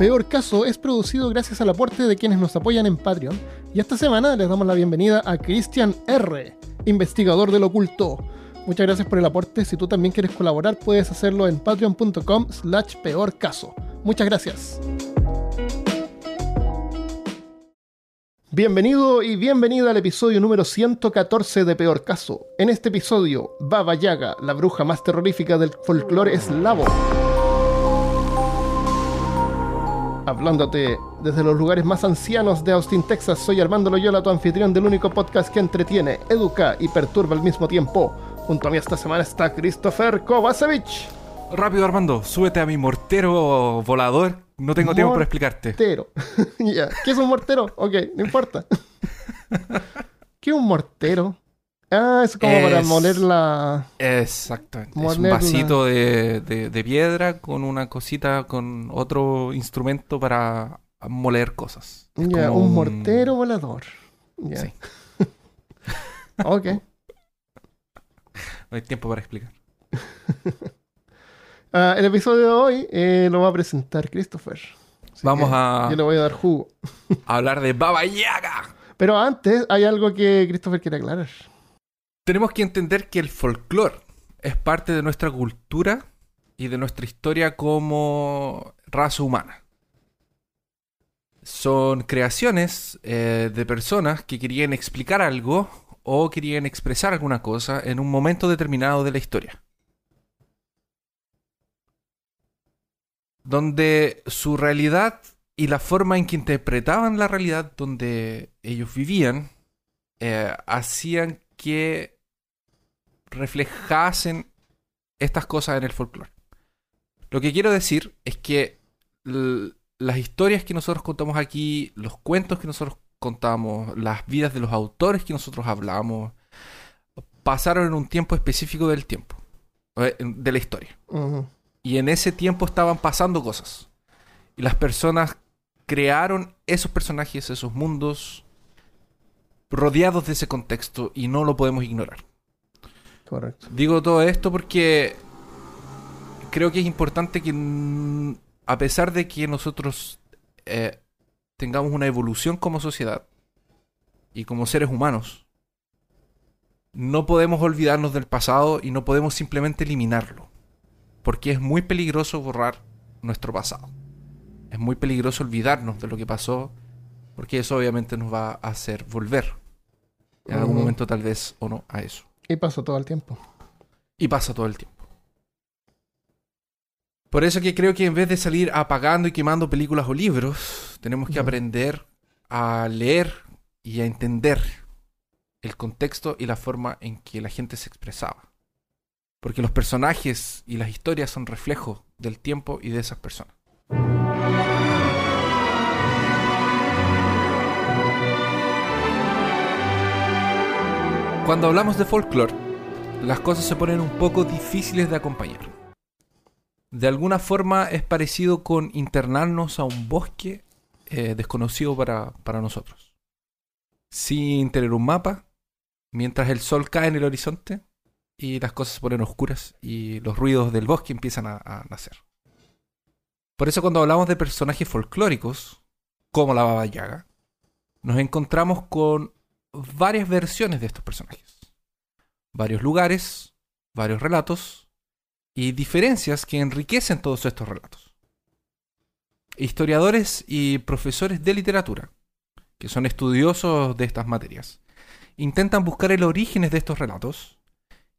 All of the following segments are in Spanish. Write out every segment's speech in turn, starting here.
Peor Caso es producido gracias al aporte de quienes nos apoyan en Patreon. Y esta semana les damos la bienvenida a Christian R., investigador del oculto. Muchas gracias por el aporte. Si tú también quieres colaborar, puedes hacerlo en patreon.com slash peor caso. Muchas gracias. Bienvenido y bienvenida al episodio número 114 de Peor Caso. En este episodio, Baba Yaga, la bruja más terrorífica del folclore eslavo. Hablándote desde los lugares más ancianos de Austin, Texas, soy Armando Loyola, tu anfitrión del único podcast que entretiene, educa y perturba al mismo tiempo. Junto a mí esta semana está Christopher Kovacevic. Rápido, Armando, súbete a mi mortero volador. No tengo tiempo para explicarte. Mortero. ¿Qué es un mortero? Ok, no importa. ¿Qué es un mortero? Ah, es como para moler la. Exactamente. Es un vasito de, de- de piedra con una cosita, con otro instrumento para moler cosas. Ya, un mortero volador. Sí. ok. No hay tiempo para explicar. Ah, el episodio de hoy eh, lo va a presentar Christopher. Así Vamos a- Yo le voy a dar jugo. Hablar de Baba Yaga. Pero antes hay algo que Christopher quiere aclarar. Tenemos que entender que el folclore es parte de nuestra cultura y de nuestra historia como raza humana. Son creaciones eh, de personas que querían explicar algo o querían expresar alguna cosa en un momento determinado de la historia. Donde su realidad y la forma en que interpretaban la realidad donde ellos vivían eh, hacían que reflejasen estas cosas en el folclore. Lo que quiero decir es que las historias que nosotros contamos aquí, los cuentos que nosotros contamos, las vidas de los autores que nosotros hablamos, pasaron en un tiempo específico del tiempo, eh, de la historia. Y en ese tiempo estaban pasando cosas. Y las personas crearon esos personajes, esos mundos, rodeados de ese contexto y no lo podemos ignorar. Correcto. Digo todo esto porque creo que es importante que, mm, a pesar de que nosotros eh, tengamos una evolución como sociedad y como seres humanos, no podemos olvidarnos del pasado y no podemos simplemente eliminarlo. Porque es muy peligroso borrar nuestro pasado. Es muy peligroso olvidarnos de lo que pasó, porque eso obviamente nos va a hacer volver. En algún Ujú. momento tal vez o no a eso. Y pasó todo el tiempo. Y pasa todo el tiempo. Por eso que creo que en vez de salir apagando y quemando películas o libros, tenemos que aprender a leer y a entender el contexto y la forma en que la gente se expresaba. Porque los personajes y las historias son reflejo del tiempo y de esas personas. Cuando hablamos de folclore, las cosas se ponen un poco difíciles de acompañar. De alguna forma es parecido con internarnos a un bosque eh, desconocido para, para nosotros. Sin tener un mapa, mientras el sol cae en el horizonte y las cosas se ponen oscuras y los ruidos del bosque empiezan a, a nacer. Por eso cuando hablamos de personajes folclóricos, como la Baba Yaga, nos encontramos con varias versiones de estos personajes. Varios lugares, varios relatos y diferencias que enriquecen todos estos relatos. Historiadores y profesores de literatura, que son estudiosos de estas materias, intentan buscar el origen de estos relatos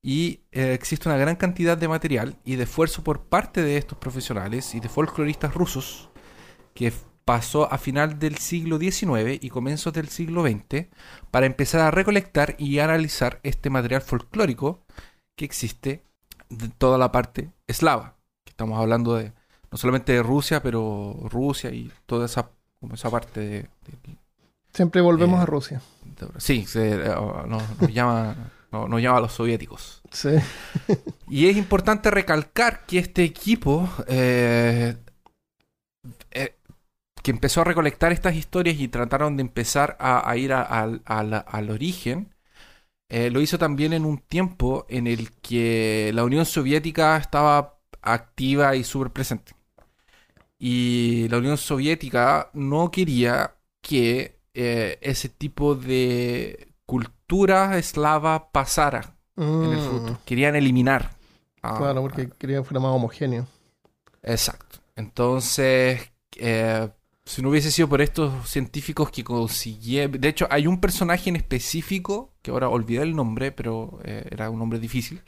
y eh, existe una gran cantidad de material y de esfuerzo por parte de estos profesionales y de folcloristas rusos que pasó a final del siglo XIX y comienzos del siglo XX para empezar a recolectar y analizar este material folclórico que existe de toda la parte eslava. Que estamos hablando de no solamente de Rusia, pero Rusia y toda esa, como esa parte de, de- Siempre volvemos Eh, a Rusia. sí, se, eh, nos, nos llama, no- nos llama a los soviéticos. Sí. Y es importante recalcar que este equipo eh, eh, que empezó a recolectar estas historias y trataron de empezar a, ir al- origen, eh, lo hizo también en un tiempo en el que la Unión Soviética estaba activa y súper presente. Y la Unión Soviética no quería que ese tipo de cultura eslava pasara en el Mm, futuro. Querían eliminar. a- Claro, porque quería que fuera más homogéneo. Exacto. Entonces, eh, si no hubiese sido por estos científicos que consiguieron... De hecho, hay un personaje en específico, que ahora olvidé el nombre, pero eh, era un nombre difícil,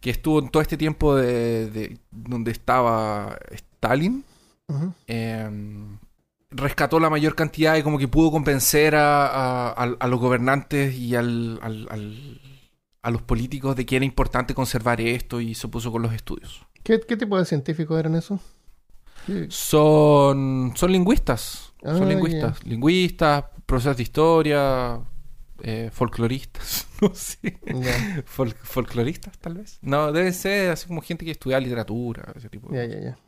que estuvo en todo este tiempo de, de- donde estaba Stalin. Eh, rescató la mayor cantidad y como que pudo convencer a, a- a- a los gobernantes y al- al- al- a los políticos de que era importante conservar esto y se puso con los estudios. ¿Qué, qué tipo de científicos eran esos? Son, son lingüistas. Ah, son lingüistas. Lingüistas, profesores de historia, eh, folcloristas. No sé. Fol- folcloristas, tal vez. No, deben ser así como gente que estudia literatura, ese tipo. de ya, ya, ya.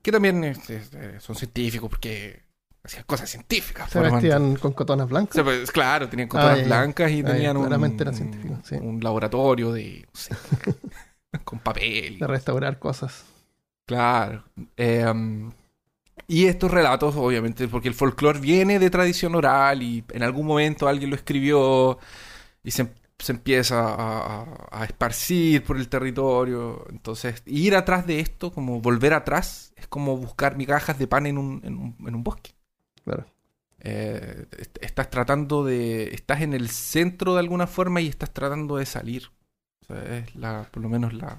Que también este, este, son científicos porque hacían cosas científicas. Se vestían con cotonas O blancas. sea, pues, claro, tenían cotonas Ah, blancas y Ah, tenían un, claramente eran científicos, sí. un laboratorio de. no sé, con papel. De restaurar cosas. Claro. Eh, um, y estos relatos, obviamente, porque el folclore viene de tradición oral y en algún momento alguien lo escribió y se, se empieza a, a- a esparcir por el territorio. Entonces, ir atrás de esto, como volver atrás, es como buscar migajas de pan en un, en un, en un bosque. Claro. Eh, est- estás tratando de... Estás en el centro de alguna forma y estás tratando de salir. O sea, es la, por lo menos la,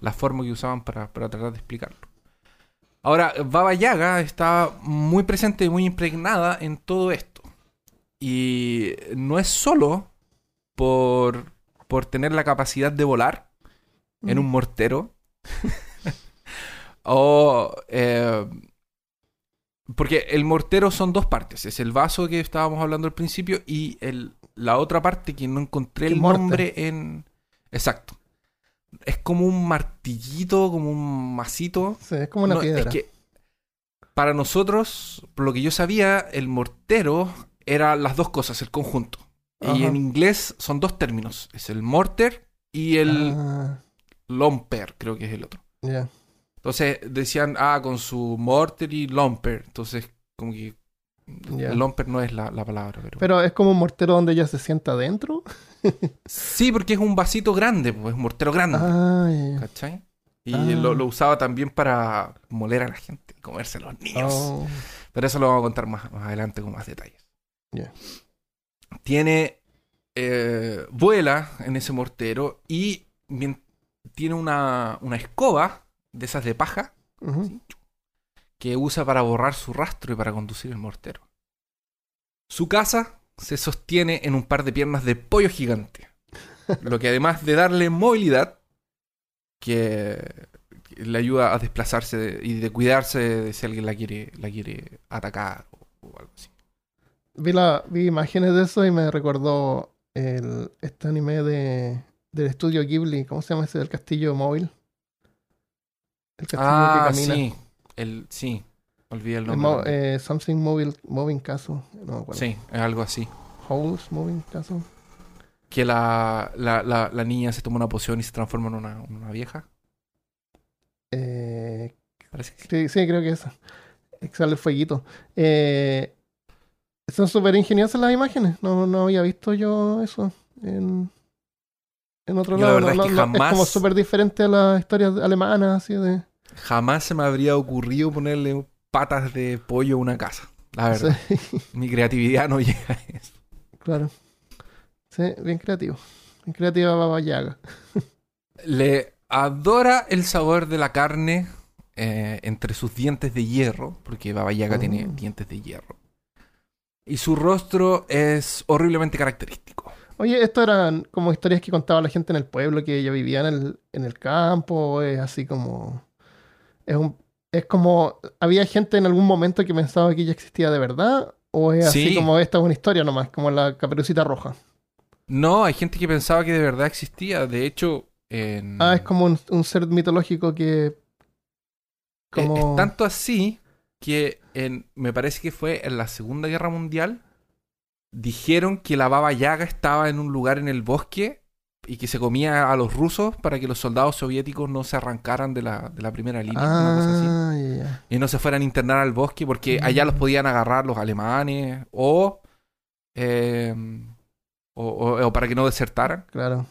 la forma que usaban para, para tratar de explicarlo. Ahora, Baba Yaga está muy presente y muy impregnada en todo esto. Y no es solo por, por tener la capacidad de volar en un mortero. o... eh, porque el mortero son dos partes. Es el vaso que estábamos hablando al principio y el, la otra parte que no encontré el morte. nombre en... Exacto. Es como un martillito, como un masito. Sí, es como una No, piedra. Es que para nosotros, por lo que yo sabía, el mortero era las dos cosas, el conjunto. Y Ajá. en inglés son dos términos. Es el mortar y el Ah, lomper, creo que es el otro. ya. Entonces decían, ah, con su mortar y lomper. Entonces, como que Ya. lomper no es la, la palabra, pero... Pero es como un mortero donde ella se sienta adentro. Sí, porque es un vasito grande, pues, es un mortero grande. Ah. ¿Cachai? Y Ah. lo, lo usaba también para moler a la gente, comerse a los niños. Oh, Pero eso lo vamos a contar más, más adelante con más detalles. Tiene. eh, vuela en ese mortero y tiene una, una escoba de esas de paja que usa para borrar su rastro y para conducir el mortero. Su casa se sostiene en un par de piernas de pollo gigante. Lo que además de darle movilidad, que, le ayuda a desplazarse de- y de cuidarse de si alguien la quiere, la quiere atacar o, o algo así. Vi, la, vi imágenes de eso y me recordó el, este anime de, del estudio Ghibli. ¿Cómo se llama ese del castillo móvil? El castillo Ah, que camina. sí. El, sí. Olvidé el El nombre. mo- eh, something Mobile, Moving Castle. No me acuerdo. sí, es algo así. Holes Moving Castle. Que la, la, la, la niña se toma una poción y se transforma en una, una vieja. Eh, Parece que sí. sí, sí, creo que. Que Sale el fueguito. Eh, son súper ingeniosas las imágenes. No, no había visto yo eso en, en otro Yo la lado. verdad No, es que no, jamás- como súper diferente a las historias alemanas, así de. Jamás se me habría ocurrido ponerle patas de pollo a una casa. La verdad. Sí, Mi creatividad no llega a eso. claro. Sí, bien creativo. Bien creativa Baba Yaga. Le adora el sabor de la carne eh, entre sus dientes de hierro, porque Baba Yaga Oh. tiene dientes de hierro. Y su rostro es horriblemente característico. Oye, ¿esto eran como historias que contaba la gente en el pueblo, que ella vivía en el, en el campo? ¿O es así como... Es, un, es como... ¿Había gente en algún momento que pensaba que ella existía de verdad? ¿O es así Sí. como esta es una historia nomás, como la caperucita roja? No, hay gente que pensaba que de verdad existía. De hecho, en... Ah, es como un, un ser mitológico que... Eh. Es tanto así que en, me parece que fue en la Segunda Guerra Mundial dijeron que la Baba Yaga estaba en un lugar en el bosque y que se comía a los rusos para que los soldados soviéticos no se arrancaran de la, de la primera línea, una cosa así. Ah. Y no se fueran a internar al bosque porque allá los Mm. podían agarrar los alemanes o, eh, o, o- o para que no desertaran. Claro.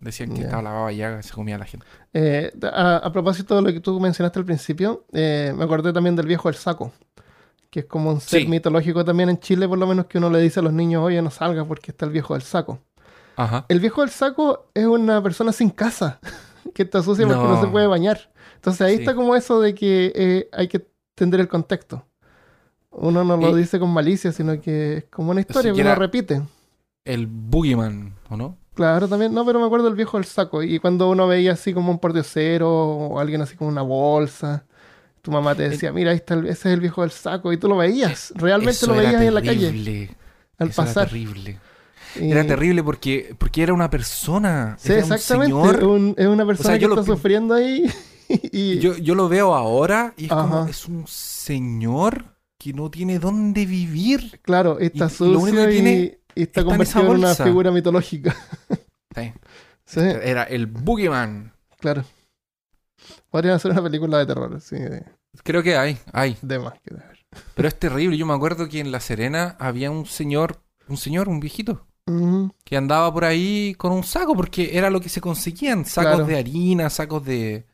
Decían que estaba la baba yaga y se comía a la gente. Eh, a, a propósito de lo que tú mencionaste al principio, eh, me acordé también del viejo del saco, que es como un ser Sí. mitológico también en Chile, por lo menos que uno le dice a los niños, oye, no salgas porque está el viejo del saco. Ajá. El viejo del saco es una persona sin casa, que está sucia porque no, No. se puede bañar. Entonces ahí Sí. está como eso de que eh, hay que entender el contexto. Uno no lo dice con malicia, sino que es como una historia que uno repite. El Boogeyman, ¿o no? Claro, también, no, pero me acuerdo del viejo del saco. Y cuando uno veía así como un pordiosero o alguien así como una bolsa, tu mamá te decía, mira, ahí está el- ese es el viejo del saco. Y tú lo veías, realmente Eso lo veías ahí en la calle terrible. al Eso pasar. Era terrible. Y- Era terrible porque, porque era una persona. Sí, era un exactamente. señor. un- es una persona que yo lo está sufriendo ahí. y Yo, yo lo veo ahora y es como, es un señor que no tiene dónde vivir. claro, está y sucio lo único que y, tiene y está está convertido en una figura mitológica. Sí. Sí, Era el Boogeyman. claro. Podrían hacer una película de terror, sí, de, Creo que hay, hay. de más que de ver. Pero es terrible. Yo me acuerdo que en La Serena había un señor, un señor, un viejito, que andaba por ahí con un saco porque era lo que se conseguían. Sacos Claro. de harina, sacos de...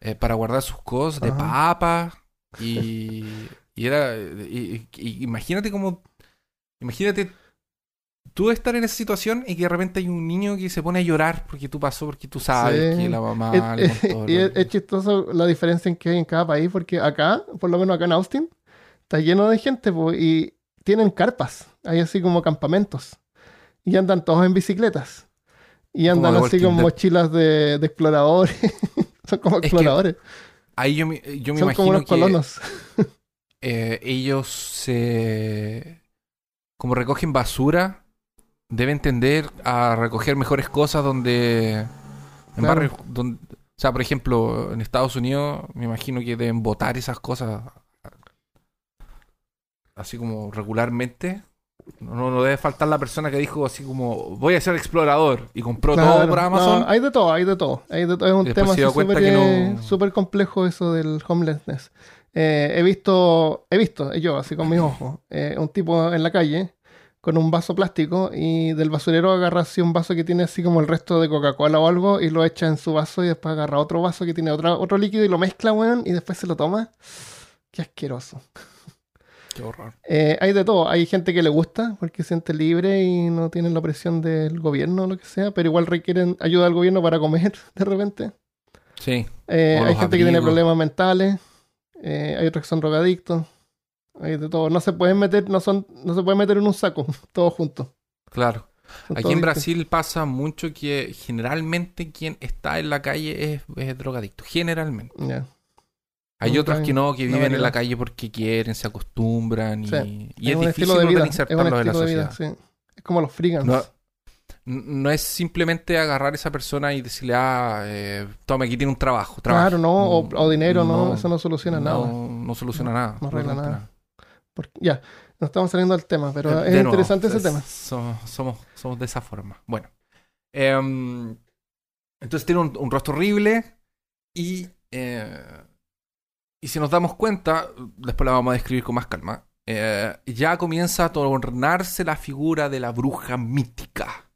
eh, para guardar sus cosas, de Ajá. papa. Y, y era... y- y- y imagínate como... Imagínate tú estar en esa situación y que de repente hay un niño que se pone a llorar porque tú pasó, porque tú sabes Sí. que la mamá Es- le contó. es, es chistoso la diferencia en que hay en cada país, porque acá, por lo menos acá en Austin, está lleno de gente po, y tienen carpas, hay así como campamentos, y andan todos en bicicletas, y andan así con mochilas de, de exploradores, son como exploradores, Ahí yo me, yo me son como imagino que eh, ellos se... Como recogen basura, deben tender a recoger mejores cosas donde... En Claro. barrios donde... O sea, por ejemplo, en Estados Unidos me imagino que deben botar esas cosas así como regularmente. No, no debe faltar la persona que dijo así como voy a ser explorador y compró todo por no, Amazon. hay de todo, hay de todo. Hay de todo. Es un Y tema no- súper complejo eso del homelessness. Eh, he visto, he visto, yo así con mis ojos, eh, un tipo en la calle con un vaso plástico y del basurero agarra así un vaso que tiene así como el resto de Coca-Cola o algo y lo echa en su vaso y después agarra otro vaso que tiene otra, otro líquido y lo mezcla, weón, y después se lo toma. Qué asqueroso. Qué horror. Eh, hay de todo. Hay gente que le gusta porque se siente libre y no tienen la presión del gobierno o lo que sea, pero igual requieren ayuda del gobierno para comer de repente. Sí, Eh, hay gente que tiene problemas mentales. eh, hay otros que son drogadictos. Hay de todo. No se pueden meter, no son, no se pueden meter en un saco, todos juntos. claro. Son Aquí en. Brasil pasa mucho que generalmente quien está en la calle es, es drogadicto. Generalmente. Hay otros que no, que viven en la calle porque quieren, se acostumbran y, Sí. y es, un difícil de vida. Es un insertarlos en la de sociedad. vida, sí. Es como los frigans. No, no es simplemente agarrar a esa persona y decirle, ah, eh, toma, aquí tiene un trabajo. trabaja". claro, no, o, o dinero, no, eso no soluciona nada. No soluciona nada. no arregla nada. Porque- ya, no estamos saliendo del tema, pero Eh, es de nuevo, interesante ese es- tema. Somos, somos, somos de esa forma. Bueno. Em, entonces tiene un, un rostro horrible y, eh, y si nos damos cuenta, después la vamos a describir con más calma, eh, ya comienza a tornarse la figura de la bruja mítica.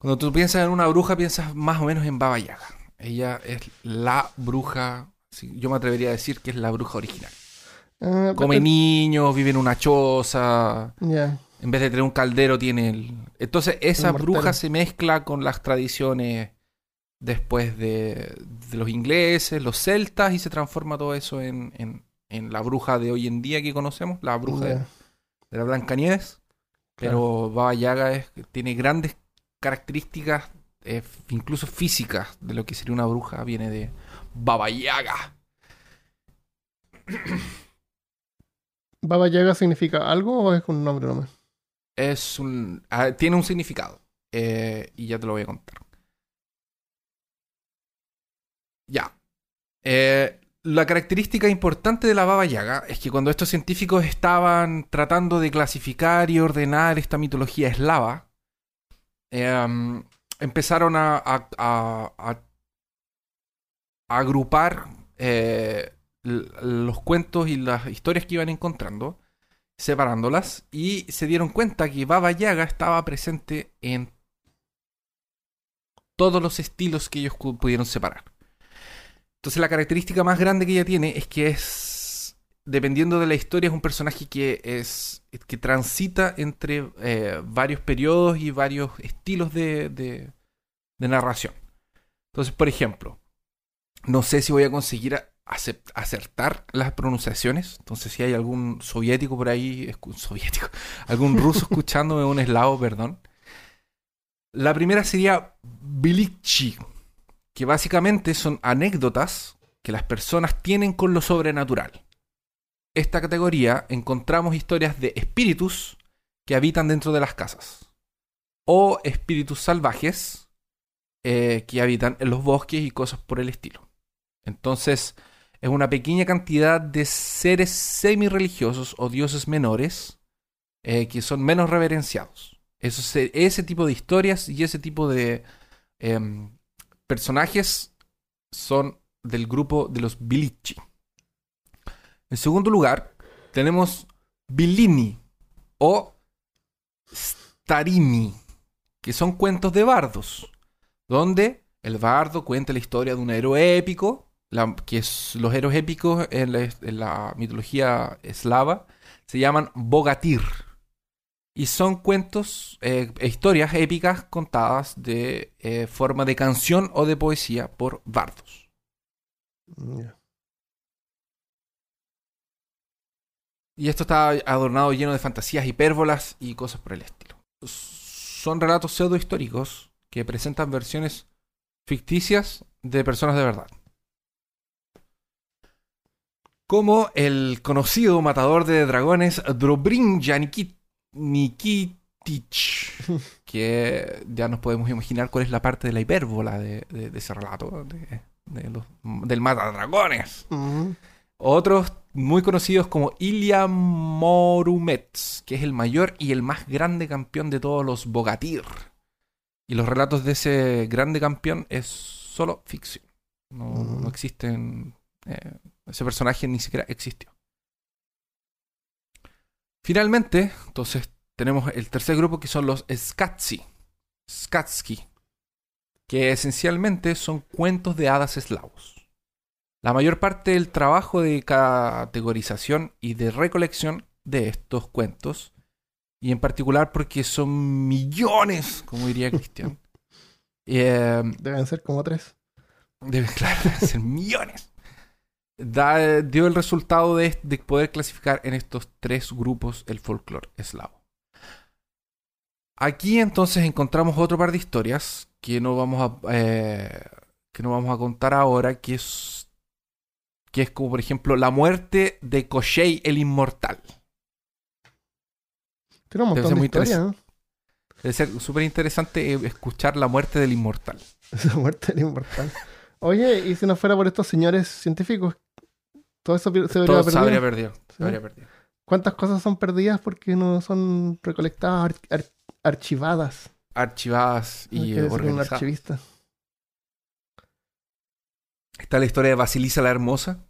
Cuando tú piensas en una bruja, piensas más o menos en Baba Yaga. Ella es la bruja, yo me atrevería a decir que es la bruja original. Ah, Come niños, vive en una choza, en vez de tener un caldero, tiene el. Entonces, esa El bruja se mezcla con las tradiciones después de, de los ingleses, los celtas, y se transforma todo eso en, en, en la bruja de hoy en día que conocemos, la bruja de, la Blancanieves. Pero Baba Yaga es- tiene grandes características, eh, incluso físicas, de lo que sería una bruja. Viene de Baba Yaga. ¿Baba Yaga significa algo o es un nombre nomás? Es un, ah, tiene un significado. eh, y ya te lo voy a contar. Ya. Eh, la característica importante de la Baba Yaga es que cuando estos científicos estaban tratando de clasificar y ordenar esta mitología eslava, em, empezaron a, a- a- agrupar eh, los cuentos y las historias que iban encontrando, separándolas, y se dieron cuenta que Baba Yaga estaba presente en todos los estilos que ellos pudieron separar. Entonces la característica más grande que ella tiene es que es, dependiendo de la historia, es un personaje que es que transita entre eh, varios periodos y varios estilos de, de- narración. Entonces, por ejemplo, no sé si voy a conseguir acertar las pronunciaciones. Entonces, si hay algún soviético por ahí, soviético, algún ruso escuchándome, un eslavo, perdón. La primera sería Bilikchi, que básicamente son anécdotas que las personas tienen con lo sobrenatural. Esta categoría encontramos historias de espíritus que habitan dentro de las casas o espíritus salvajes eh, que habitan en los bosques y cosas por el estilo. Entonces, es una pequeña cantidad de seres semi-religiosos o dioses menores eh, que son menos reverenciados. Ese tipo de historias y ese tipo de em, personajes son del grupo de los Bilichi. En segundo lugar, tenemos Bilini o Starini, que son cuentos de bardos, donde el bardo cuenta la historia de un héroe épico, la- que es, los héroes épicos en la, en la mitología eslava se llaman Bogatir. Y son cuentos, eh, e historias épicas contadas de eh, forma de canción o de poesía por bardos. Y esto está adornado lleno de fantasías hipérbolas y cosas por el estilo. Son relatos pseudo históricos que presentan versiones ficticias de personas de verdad. Como el conocido matador de dragones Dobrinja Nikit- Nikitich, que ya nos podemos imaginar cuál es la parte de la hipérbola de, de- de ese relato, de- de los- del matadragones. Ujú. Otros muy conocidos como Ilya Morumets, que es el mayor y el más grande campeón de todos los Bogatir. Y los relatos de ese grande campeón es solo ficción. No, no existen. eh, ese personaje ni siquiera existió. Finalmente, entonces, tenemos el tercer grupo que son los Skatsi. Skatsky. Que esencialmente son cuentos de hadas eslavos. La mayor parte del trabajo de categorización y de recolección de estos cuentos, y en particular porque son millones, como diría Cristian, eh, Deben ser como tres. claro, deben ser millones, da- dio el resultado de, de poder clasificar en estos tres grupos el folclore eslavo. Aquí entonces encontramos otro par de historias que no vamos a eh, que no vamos a contar ahora, que es que es como por ejemplo la muerte de Koshei el inmortal. Tiene un Debe montón de historias, ¿no? Debe ser súper interesante eh, escuchar la muerte del inmortal. Esa muerte era inmortal. Oye, y si no fuera por estos señores científicos, todo eso se habría Todo se perdido. habría perdido. se habría perdido. ¿Cuántas cosas son perdidas porque no son recolectadas, ar- ar- archivadas? Archivadas y decir un organizadas. archivista. Está la historia de Basilisa la Hermosa,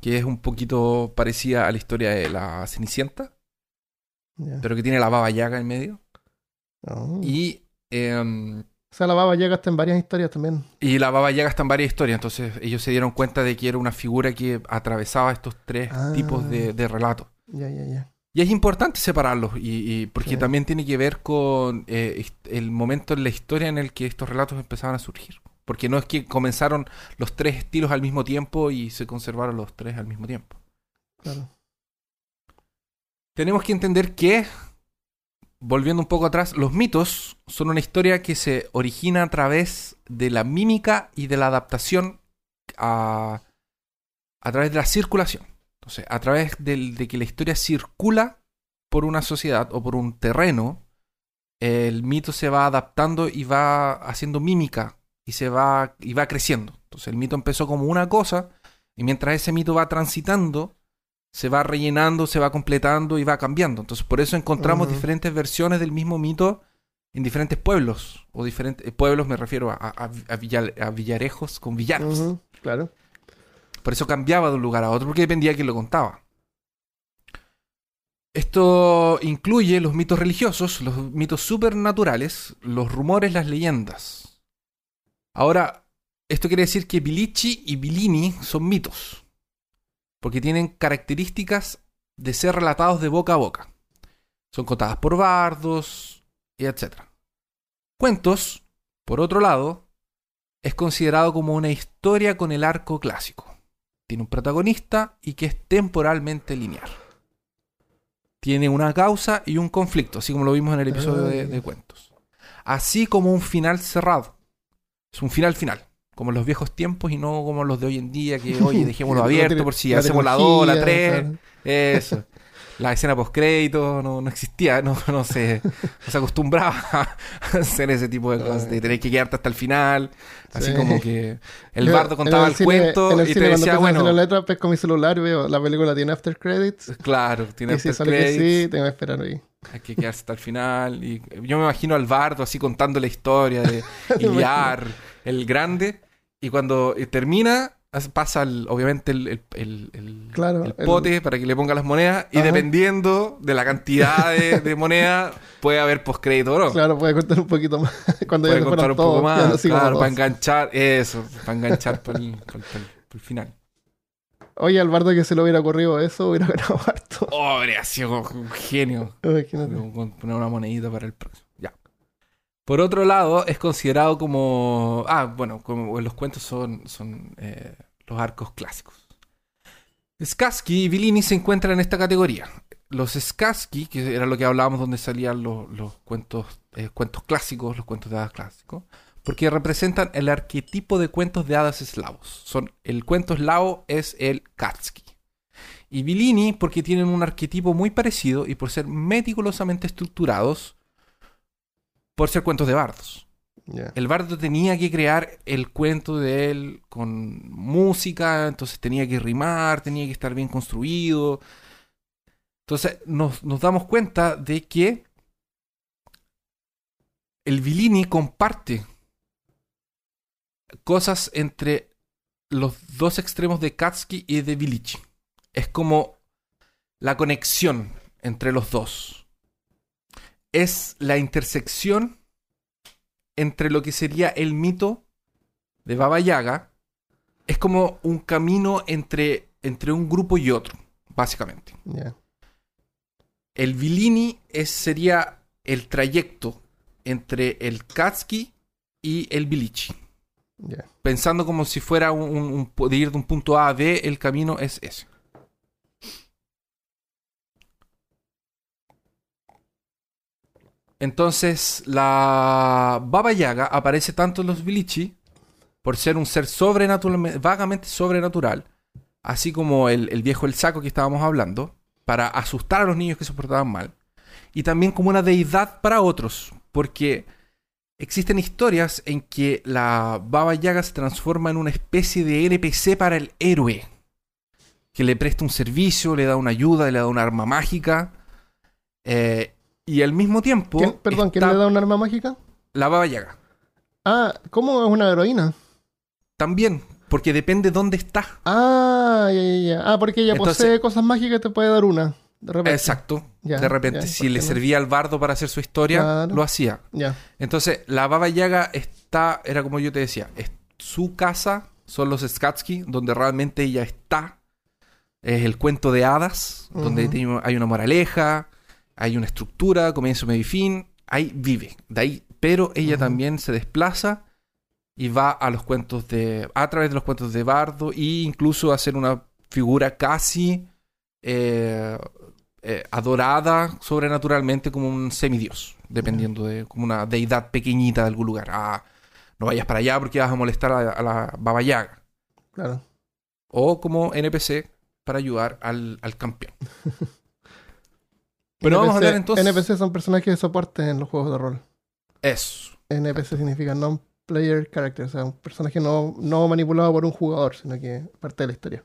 que es un poquito parecida a la historia de la Cenicienta, pero que tiene la baba yaga en medio. Oh. Y, em, O sea, la baba llega hasta en varias historias también. y la baba yaga está en varias historias, entonces ellos se dieron cuenta de que era una figura que atravesaba estos tres Ah. tipos de, de relatos. Ya, ya, ya. Y es importante separarlos, y, y porque Sí. también tiene que ver con eh, el momento en la historia en el que estos relatos empezaban a surgir. Porque no es que comenzaron los tres estilos al mismo tiempo y se conservaron los tres al mismo tiempo. Claro. Tenemos que entender que, volviendo un poco atrás, los mitos son una historia que se origina a través de la mímica y de la adaptación a, a través de la circulación. Entonces, a través del- de que la historia circula por una sociedad o por un terreno, el mito se va adaptando y va haciendo mímica y se va y va creciendo. Entonces, el mito empezó como una cosa y mientras ese mito va transitando, se va rellenando, se va completando y va cambiando. Entonces, por eso encontramos diferentes versiones del mismo mito en diferentes pueblos. O diferentes pueblos me refiero a, a- a villa- a villarejos con villanos. Claro. Por eso cambiaba de un lugar a otro, porque dependía de quién lo contaba. Esto incluye los mitos religiosos, los mitos supernaturales, los rumores, las leyendas. Ahora, esto quiere decir que Bilici y Bilini son mitos, porque tienen características de ser relatados de boca a boca. Son contadas por bardos, y etc. Cuentos, por otro lado, es considerado como una historia con el arco clásico tiene un protagonista y que es temporalmente lineal. Tiene una causa y un conflicto, así como lo vimos en el episodio de, de cuentos. Así como un final cerrado. Es un final final. Como los viejos tiempos y no como los de hoy en día, que oye, dejémoslo abierto por si la hacemos la 2, la trilogía, 3. claro. Eso. La escena post-crédito no, no existía, no, no, se, no se acostumbraba a hacer ese tipo de cosas, de tener que quedarte hasta el final. Así Sí. como que el bardo contaba el, cine- cuento en el y te cine, cuando decía, bueno, la letra, pesco mi celular y veo la película tiene after credits. claro, tiene Y si after sale que credits, sí, tengo que esperar ahí. Hay que quedarse hasta el final. Y yo me imagino al bardo así contando la historia de Iliar, el grande, y cuando eh, termina, as- pasa el- obviamente el, el, el- el- Claro, el pote para que le ponga las monedas, y Ajá. dependiendo de la cantidad de, de moneda, puede haber postcrédito o no. Claro, puede contar un poquito más. Cuando puede contar un poco todos, más, así como claro, para enganchar, eso, para enganchar para el, para el final. Oye, al bardo que se le hubiera ocurrido eso, hubiera ganado harto. Oh, habría sido un genio. Imagínate. Poner una monedita para el próximo. Ya. Por otro lado, es considerado como. Ah, bueno, como los cuentos son, son eh, los arcos clásicos. Skarsky y Bellini se encuentran en esta categoría. Los Skarsky, que era lo que hablábamos donde salían los, los cuentos, eh, cuentos clásicos, los cuentos de hadas clásicos, porque representan el arquetipo de cuentos de hadas eslavos. Son, el cuento eslavo es el Katsky. Y Bellini porque tienen un arquetipo muy parecido y por ser meticulosamente estructurados por ser cuentos de bardos. El bardo tenía que crear el cuento de él con música, entonces tenía que rimar, tenía que estar bien construido. Entonces nos, nos damos cuenta de que el Bellini comparte cosas entre los dos extremos de Katsky y de Bilici. Es como la conexión entre los dos. Es la intersección entre lo que sería el mito de Baba Yaga. Es como un camino entre, entre un grupo y otro, básicamente. El Vilini es, sería el trayecto entre el Katsky y el Bilici. Pensando como si fuera un, de ir de un punto A a B, el camino es ese. Entonces, la Baba Yaga aparece tanto en los Bilici por ser un ser sobrenatural, vagamente sobrenatural, así como el, el viejo El Saco que estábamos hablando, para asustar a los niños que se portaban mal, y también como una deidad para otros, porque existen historias en que la Baba Yaga se transforma en una especie de NPC para el héroe, que le presta un servicio, le da una ayuda, le da una arma mágica, eh, y al mismo tiempo... ¿Quién- perdón, ¿quién le da un arma mágica? La Baba Yaga. Ah, ¿cómo es una heroína? También, porque depende dónde está. Ah, ya, ya, ya. Ah, porque ella Entonces- posee cosas mágicas y te puede dar una. De repente. Exacto. Ya, de repente, ya, si ¿por le no? servía al bardo para hacer su historia, Claro. lo hacía. Ya. Entonces, la Baba Yaga está, era como yo te decía, es su casa, son los Skatsky, donde realmente ella está. Es el cuento de hadas, donde hay una moraleja, hay una estructura, comienzo, medio y fin. Ahí vive. De ahí, pero ella también se desplaza y va a los cuentos de. a través de los cuentos de Bardo e incluso a ser una figura casi eh, eh, adorada sobrenaturalmente como un semidios, dependiendo de. como una deidad pequeñita de algún lugar. Ah, no vayas para allá porque vas a molestar a, a la Baba Yaga. Claro. O como NPC para ayudar al, al campeón. Pero vamos a hablar entonces. NPC son personajes de soporte en los juegos de rol. Eso. NPC significa non-player character, o sea, un personaje no, no manipulado por un jugador, sino que parte de la historia.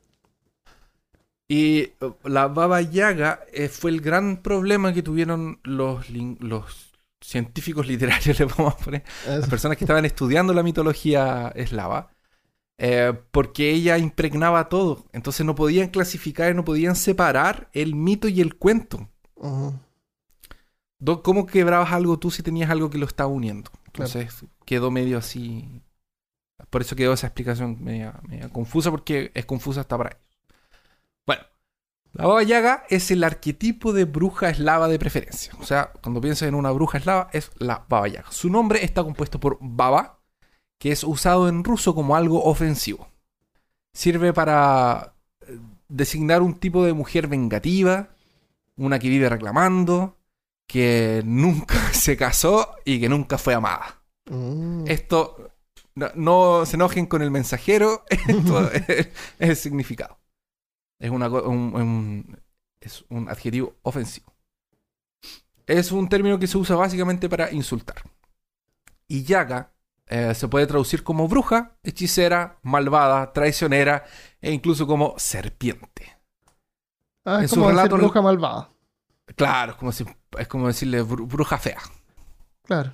Y uh, la Baba Yaga eh, fue el gran problema que tuvieron los, científicos literarios, le vamos a poner, las personas que estaban estudiando la mitología eslava, eh, porque ella impregnaba todo. Entonces no podían clasificar, no podían separar el mito y el cuento. ¿Cómo quebrabas algo tú si tenías algo que lo estaba uniendo? Entonces quedó medio así. Por eso quedó esa explicación media, confusa, porque es confusa hasta para ellos. La Baba Yaga es el arquetipo de bruja eslava de preferencia. O sea, cuando piensas en una bruja eslava, es la Baba Yaga. Su nombre está compuesto por Baba, que es usado en ruso como algo ofensivo. Sirve para eh, designar un tipo de mujer vengativa, una que vive reclamando, que nunca se casó y que nunca fue amada. Mm. Esto, no, se enojen con el mensajero, esto es el significado. Es, un, es un adjetivo ofensivo. Es un término que se usa básicamente para insultar. Y yaga eh, se puede traducir como bruja, hechicera, malvada, traicionera e incluso como serpiente. Ah, es como decir bruja malvada. Claro, es como, si, es como decirle bruja fea. Claro.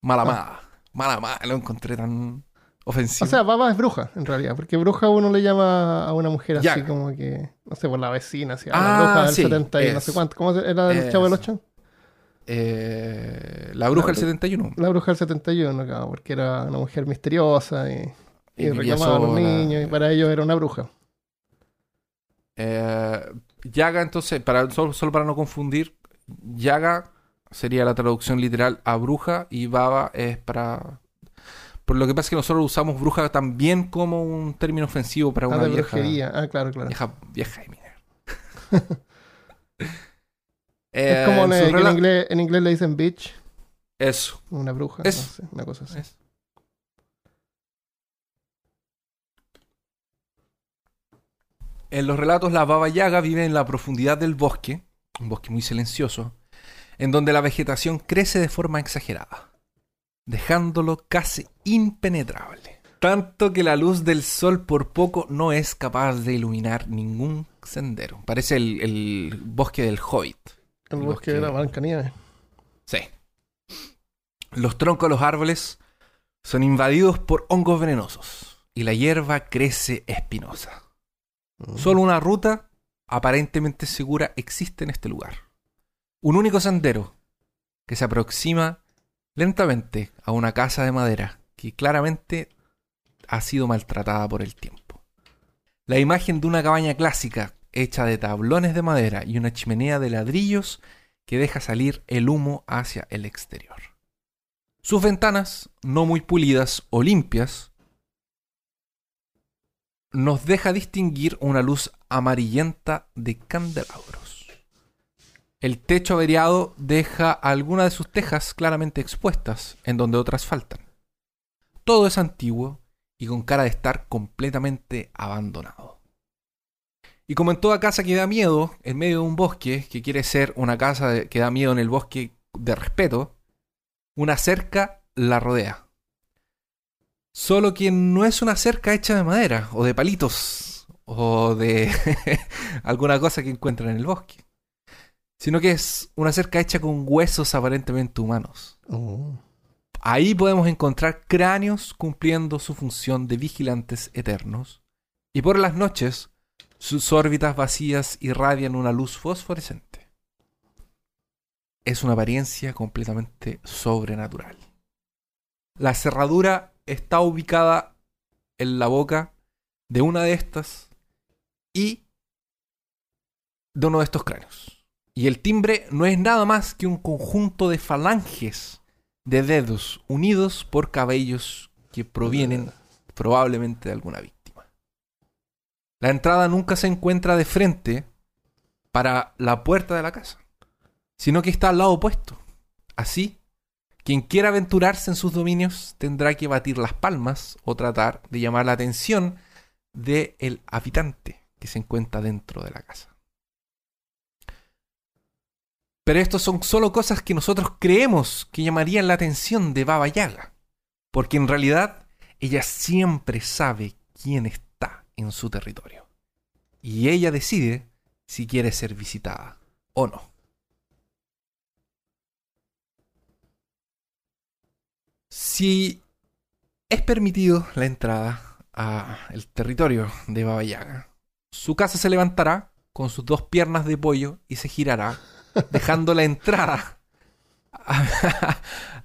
Malamada. Malamada, lo encontré tan ofensivo. O sea, baba es bruja, en realidad, porque bruja uno le llama a una mujer así como que, no sé, por la vecina, así, la ah, bruja del 70 y no sé cuánto. ¿Cómo era el chavo del 8? Eh, la bruja del 71. La bruja del 71, claro, porque era una mujer misteriosa y, y, reclamaba a los niños, y para ellos era una bruja. Eh, Yaga, entonces, para, solo, solo, para no confundir, Yaga sería la traducción literal a bruja y Baba es para por lo que pasa es que nosotros usamos bruja también como un término ofensivo para ah, una vieja. Ah, claro, claro. Vieja, vieja de es como en, en, inglés, en, inglés, le dicen bitch. Eso. Una bruja. Eso. una cosa así. En los relatos, la Baba Yaga vive en la profundidad del bosque, un bosque muy silencioso, en donde la vegetación crece de forma exagerada dejándolo casi impenetrable. Tanto que la luz del sol por poco no es capaz de iluminar ningún sendero. Parece el, bosque del Hobbit. El, bosque, de la Blancanieves. Sí. Los troncos de los árboles son invadidos por hongos venenosos y la hierba crece espinosa. Mm. Solo una ruta aparentemente segura existe en este lugar. Un único sendero que se aproxima lentamente a una casa de madera que claramente ha sido maltratada por el tiempo. La imagen de una cabaña clásica hecha de tablones de madera y una chimenea de ladrillos que deja salir el humo hacia el exterior. Sus ventanas, no muy pulidas o limpias, nos deja distinguir una luz amarillenta de candelabros. El techo averiado deja algunas de sus tejas claramente expuestas, en donde otras faltan. Todo es antiguo y con cara de estar completamente abandonado. Y como en toda casa que da miedo, en medio de un bosque, que quiere ser una casa que da miedo en el bosque de respeto, una cerca la rodea. Solo que no es una cerca hecha de madera, o de palitos, o de alguna cosa que encuentran en el bosque sino que es una cerca hecha con huesos aparentemente humanos. Ahí podemos encontrar cráneos cumpliendo su función de vigilantes eternos, y por las noches sus órbitas vacías irradian una luz fosforescente. Es una apariencia completamente sobrenatural. La cerradura está ubicada en la boca de una de estas y de uno de estos cráneos. Y el timbre no es nada más que un conjunto de falanges de dedos unidos por cabellos que provienen probablemente de alguna víctima. La entrada nunca se encuentra de frente para la puerta de la casa, sino que está al lado opuesto. Así, quien quiera aventurarse en sus dominios tendrá que batir las palmas o tratar de llamar la atención del habitante que se encuentra dentro de la casa. Pero esto son solo cosas que nosotros creemos que llamarían la atención de Baba Yaga. Porque en realidad ella siempre sabe quién está en su territorio. Y ella decide si quiere ser visitada o no. Si es permitido la entrada al territorio de Baba Yaga, su casa se levantará con sus dos piernas de pollo y se girará, dejando la entrada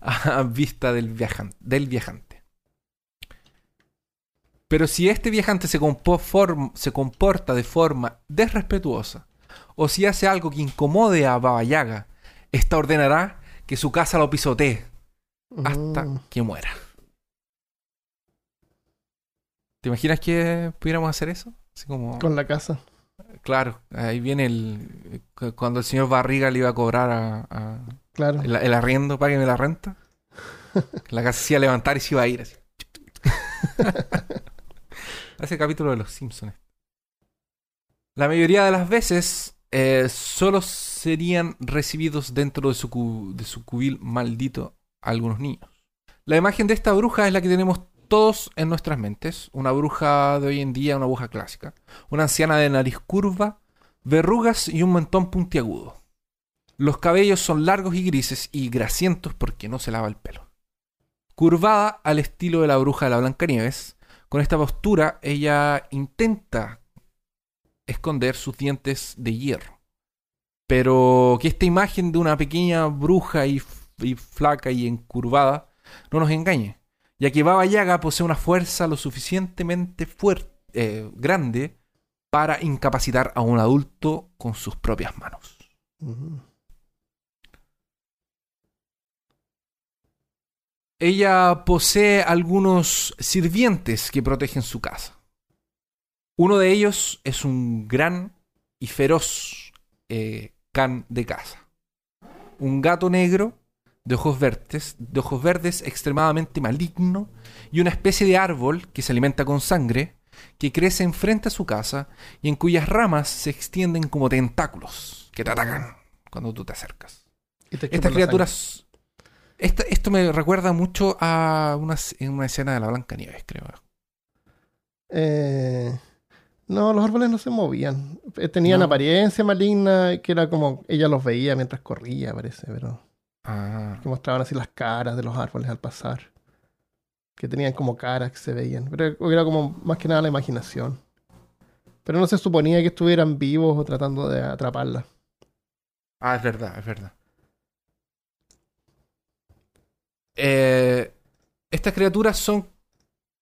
a, vista del, del viajante. Pero si este viajante se, se comporta de forma desrespetuosa, o si hace algo que incomode a Baba Yaga, esta ordenará que su casa lo pisotee hasta mm. que muera. ¿Te imaginas que pudiéramos hacer eso? como... Con la casa. Claro, ahí viene el. Cuando el señor Barriga le iba a cobrar a. claro. El, el, arriendo, págueme la renta. la casa se iba a levantar y se iba a ir así. Ese capítulo de los Simpsons. La mayoría de las veces eh, solo serían recibidos dentro de su, de su cubil maldito algunos niños. La imagen de esta bruja es la que tenemos todos en nuestras mentes. Una bruja de hoy en día, una bruja clásica. Una anciana de nariz curva, verrugas y un mentón puntiagudo. Los cabellos son largos y grises y grasientos porque no se lava el pelo. Curvada al estilo de la bruja de la Blancanieves, con esta postura ella intenta esconder sus dientes de hierro. Pero que esta imagen de una pequeña bruja y, flaca y encurvada no nos engañe, ya que Baba Yaga posee una fuerza lo suficientemente fuerte, eh, grande para incapacitar a un adulto con sus propias manos. Ella posee algunos sirvientes que protegen su casa. Uno de ellos es un gran y feroz eh, can de casa. Un gato negro de ojos verdes, de ojos verdes extremadamente maligno y una especie de árbol que se alimenta con sangre que crece enfrente a su casa y en cuyas ramas se extienden como tentáculos que te atacan cuando tú te acercas. Estas criaturas... esto me recuerda mucho a una, una escena de la Blanca Nieves, creo. Eh, no, los árboles no se movían. Eh, tenían apariencia maligna, que era como ella los veía mientras corría, parece, pero. Ah. Que mostraban así las caras de los árboles al pasar. Que tenían como caras que se veían. Pero era como más que nada la imaginación. Pero no se suponía que estuvieran vivos o tratando de atraparla. Ah, es verdad, es verdad. Eh, estas criaturas son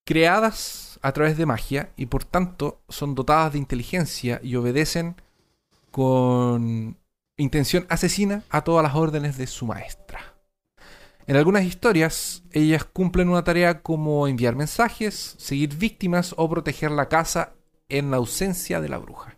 creadas a través de magia y por tanto son dotadas de inteligencia y obedecen con intención asesina a todas las órdenes de su maestra. En algunas historias, ellas cumplen una tarea como enviar mensajes, seguir víctimas o proteger la casa en la ausencia de la bruja.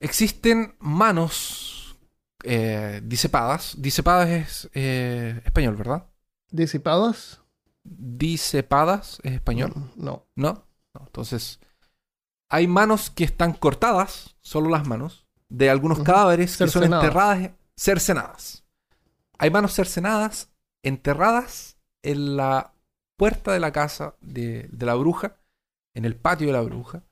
Existen manos eh, disepadas. Disepadas es eh, español, ¿verdad? ¿Disipadas? disepadas es español. Mm, no. no. Entonces, hay manos que están cortadas, solo las manos, de algunos cadáveres que son enterradas, cercenadas. Hay manos cercenadas, enterradas en la puerta de la casa de, la bruja, en el patio de la bruja,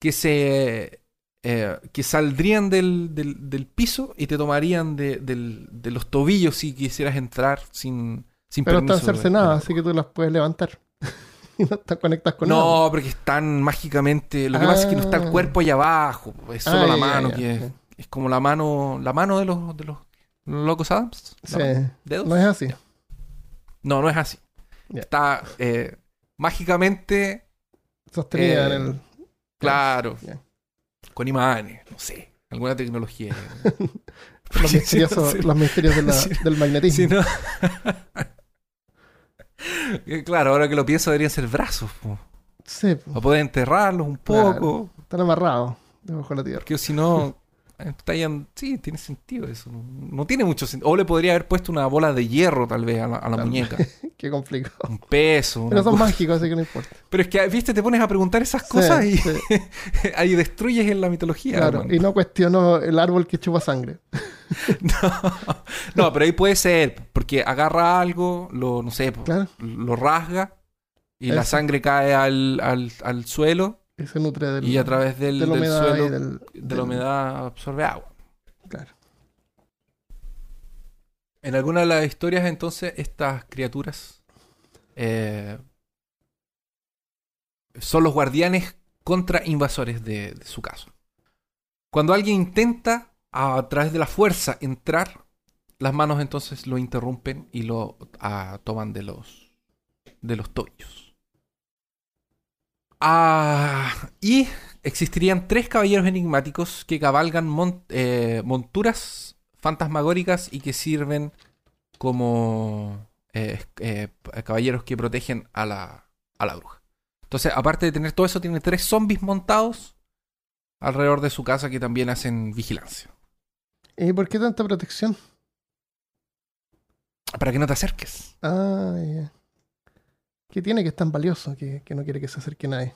que se. Eh, que saldrían del, del, piso y te tomarían de, de los tobillos si quisieras entrar sin, pero están cercenadas, así que tú las puedes levantar. y no con No, porque están mágicamente. Lo que pasa es que no está el ah. cuerpo allá abajo. Es solo la mano que es, como la mano. La mano de los, de los locos Adams. Sí. No es así. No, no es así. Está eh, mágicamente. Sostenida en eh, el. Claro. Con imanes, no sé. Alguna tecnología. los, misteriosos, los misterios del magnetismo. no... Claro, ahora que lo pienso deberían ser brazos. Sí. Para poder enterrarlos un poco. están amarrados debajo de la tierra. Porque si no, Sí, tiene sentido eso. No, tiene mucho sentido. O le podría haber puesto una bola de hierro, tal vez, a la, muñeca. Qué complicado. Un peso. Pero son mágicos, así que no importa. Pero es que, viste, te pones a preguntar esas cosas y ahí destruyes en la mitología. Claro, y no cuestiono el árbol que chupa sangre. no, pero ahí puede ser, porque agarra algo, lo, no sé, lo rasga y la sangre cae al, al suelo y se nutre del, y a través del, de suelo, de la humedad absorbe agua. En alguna de las historias, entonces, estas criaturas eh, son los guardianes contra invasores de, su casa. Cuando alguien intenta a través de la fuerza entrar, las manos entonces lo interrumpen y lo ah, toman de los de los tobillos. Ah, y existirían tres caballeros enigmáticos que cabalgan eh, monturas fantasmagóricas y que sirven como eh, eh, caballeros que protegen a la, a la bruja. Entonces, aparte de tener todo eso, tiene tres zombies montados alrededor de su casa que también hacen vigilancia. ¿Y por qué tanta protección? Para que no te acerques. Ah. ¿Qué tiene que es tan valioso que, que no quiere que se acerque nadie?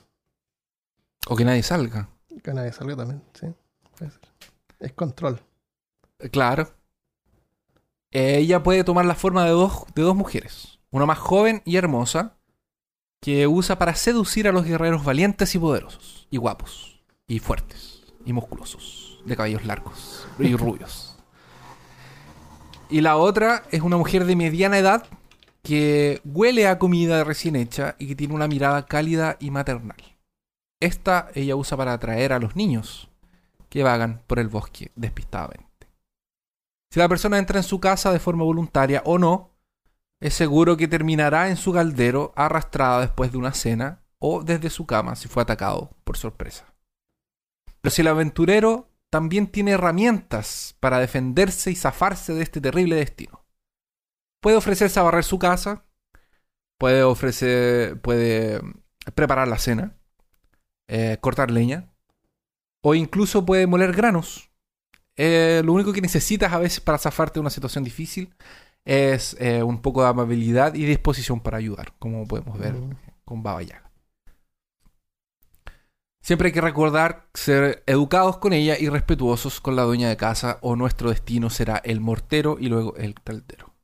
O que nadie salga. Que nadie salga también, sí. Puede ser. Es control. Claro. Eh, Ella puede tomar la forma de dos, de dos mujeres. Una más joven y hermosa que usa para seducir a los guerreros valientes y poderosos. Y guapos. Y fuertes. Y musculosos. De cabellos largos. Y rubios. Y la otra es una mujer de mediana edad que huele a comida recién hecha y que tiene una mirada cálida y maternal. Esta ella usa para atraer a los niños que vagan por el bosque despistadamente. Si la persona entra en su casa de forma voluntaria o no, es seguro que terminará en su caldero arrastrada después de una cena o desde su cama si fue atacado por sorpresa. Pero si el aventurero también tiene herramientas para defenderse y zafarse de este terrible destino. Puede ofrecerse a barrer su casa, puede ofrecer, puede preparar la cena, eh, cortar leña, o incluso puede moler granos. Eh, lo único que necesitas a veces para zafarte de una situación difícil es eh, un poco de amabilidad y disposición para ayudar, como podemos ver con Baba Yaga. Siempre hay que recordar ser educados con ella y respetuosos con la dueña de casa o nuestro destino será el mortero y luego el caldero.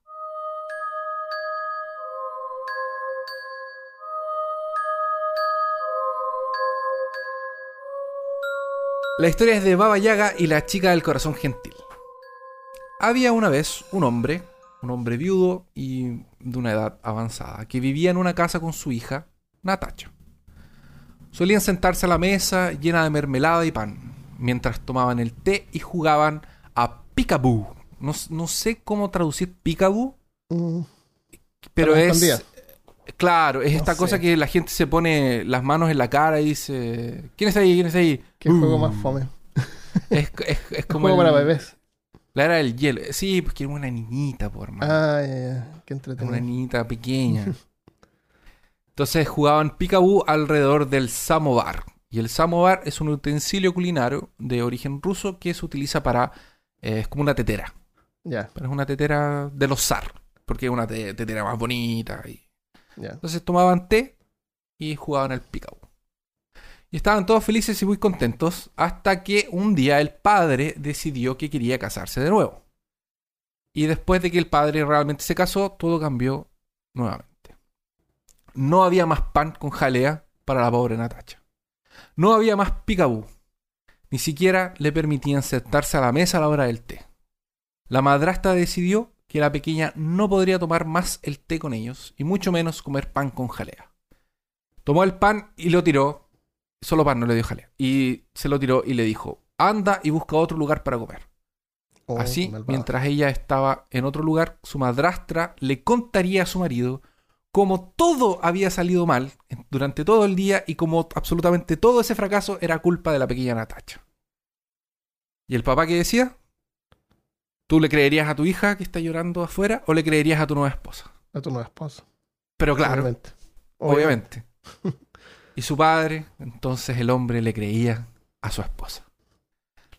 La historia es de Baba Yaga y la chica del corazón gentil. Había una vez un hombre, un hombre viudo y de una edad avanzada, que vivía en una casa con su hija, Natacha. Solían sentarse a la mesa llena de mermelada y pan, mientras tomaban el té y jugaban a Peekaboo. No, no sé cómo traducir Peekaboo, Mm, pero es... Claro, es No esta sé. cosa que la gente se pone las manos en la cara y dice... ¿Quién está ahí? ¿Quién está ahí? ¿Qué juego Uh. más fome? Es, es, es como juego el- para bebés. La era del hielo. Sí, pues que era una niñita, por hermano. Ah, ya, ya. Qué Una entretenido. niñita pequeña. Entonces jugaban Peekaboo alrededor del samovar. Y el samovar es un utensilio culinario de origen ruso que se utiliza para... eh, es como una tetera. Ya, Pero es una tetera de los zar. Porque es una te- tetera más bonita. Y... Entonces tomaban té y jugaban al Peekaboo. Y estaban todos felices y muy contentos hasta que un día el padre decidió que quería casarse de nuevo. Y después de que el padre realmente se casó, todo cambió nuevamente. No había más pan con jalea para la pobre Natacha. No había más Peekaboo. Ni siquiera le permitían sentarse a la mesa a la hora del té. La madrastra decidió que la pequeña no podría tomar más el té con ellos y mucho menos comer pan con jalea. Tomó el pan y lo tiró. Solo pan, no le dio jalea. Y se lo tiró y le dijo, anda y busca otro lugar para comer. Oh, Así, malvado. mientras ella estaba en otro lugar, su madrastra le contaría a su marido cómo todo había salido mal durante todo el día y cómo absolutamente todo ese fracaso era culpa de la pequeña Natacha. ¿Y el papá qué decía? ¿Tú le creerías a tu hija que está llorando afuera o le creerías a tu nueva esposa? A tu nueva esposa. Pero claro, Obviamente. obviamente. Y su padre, entonces el hombre le creía a su esposa.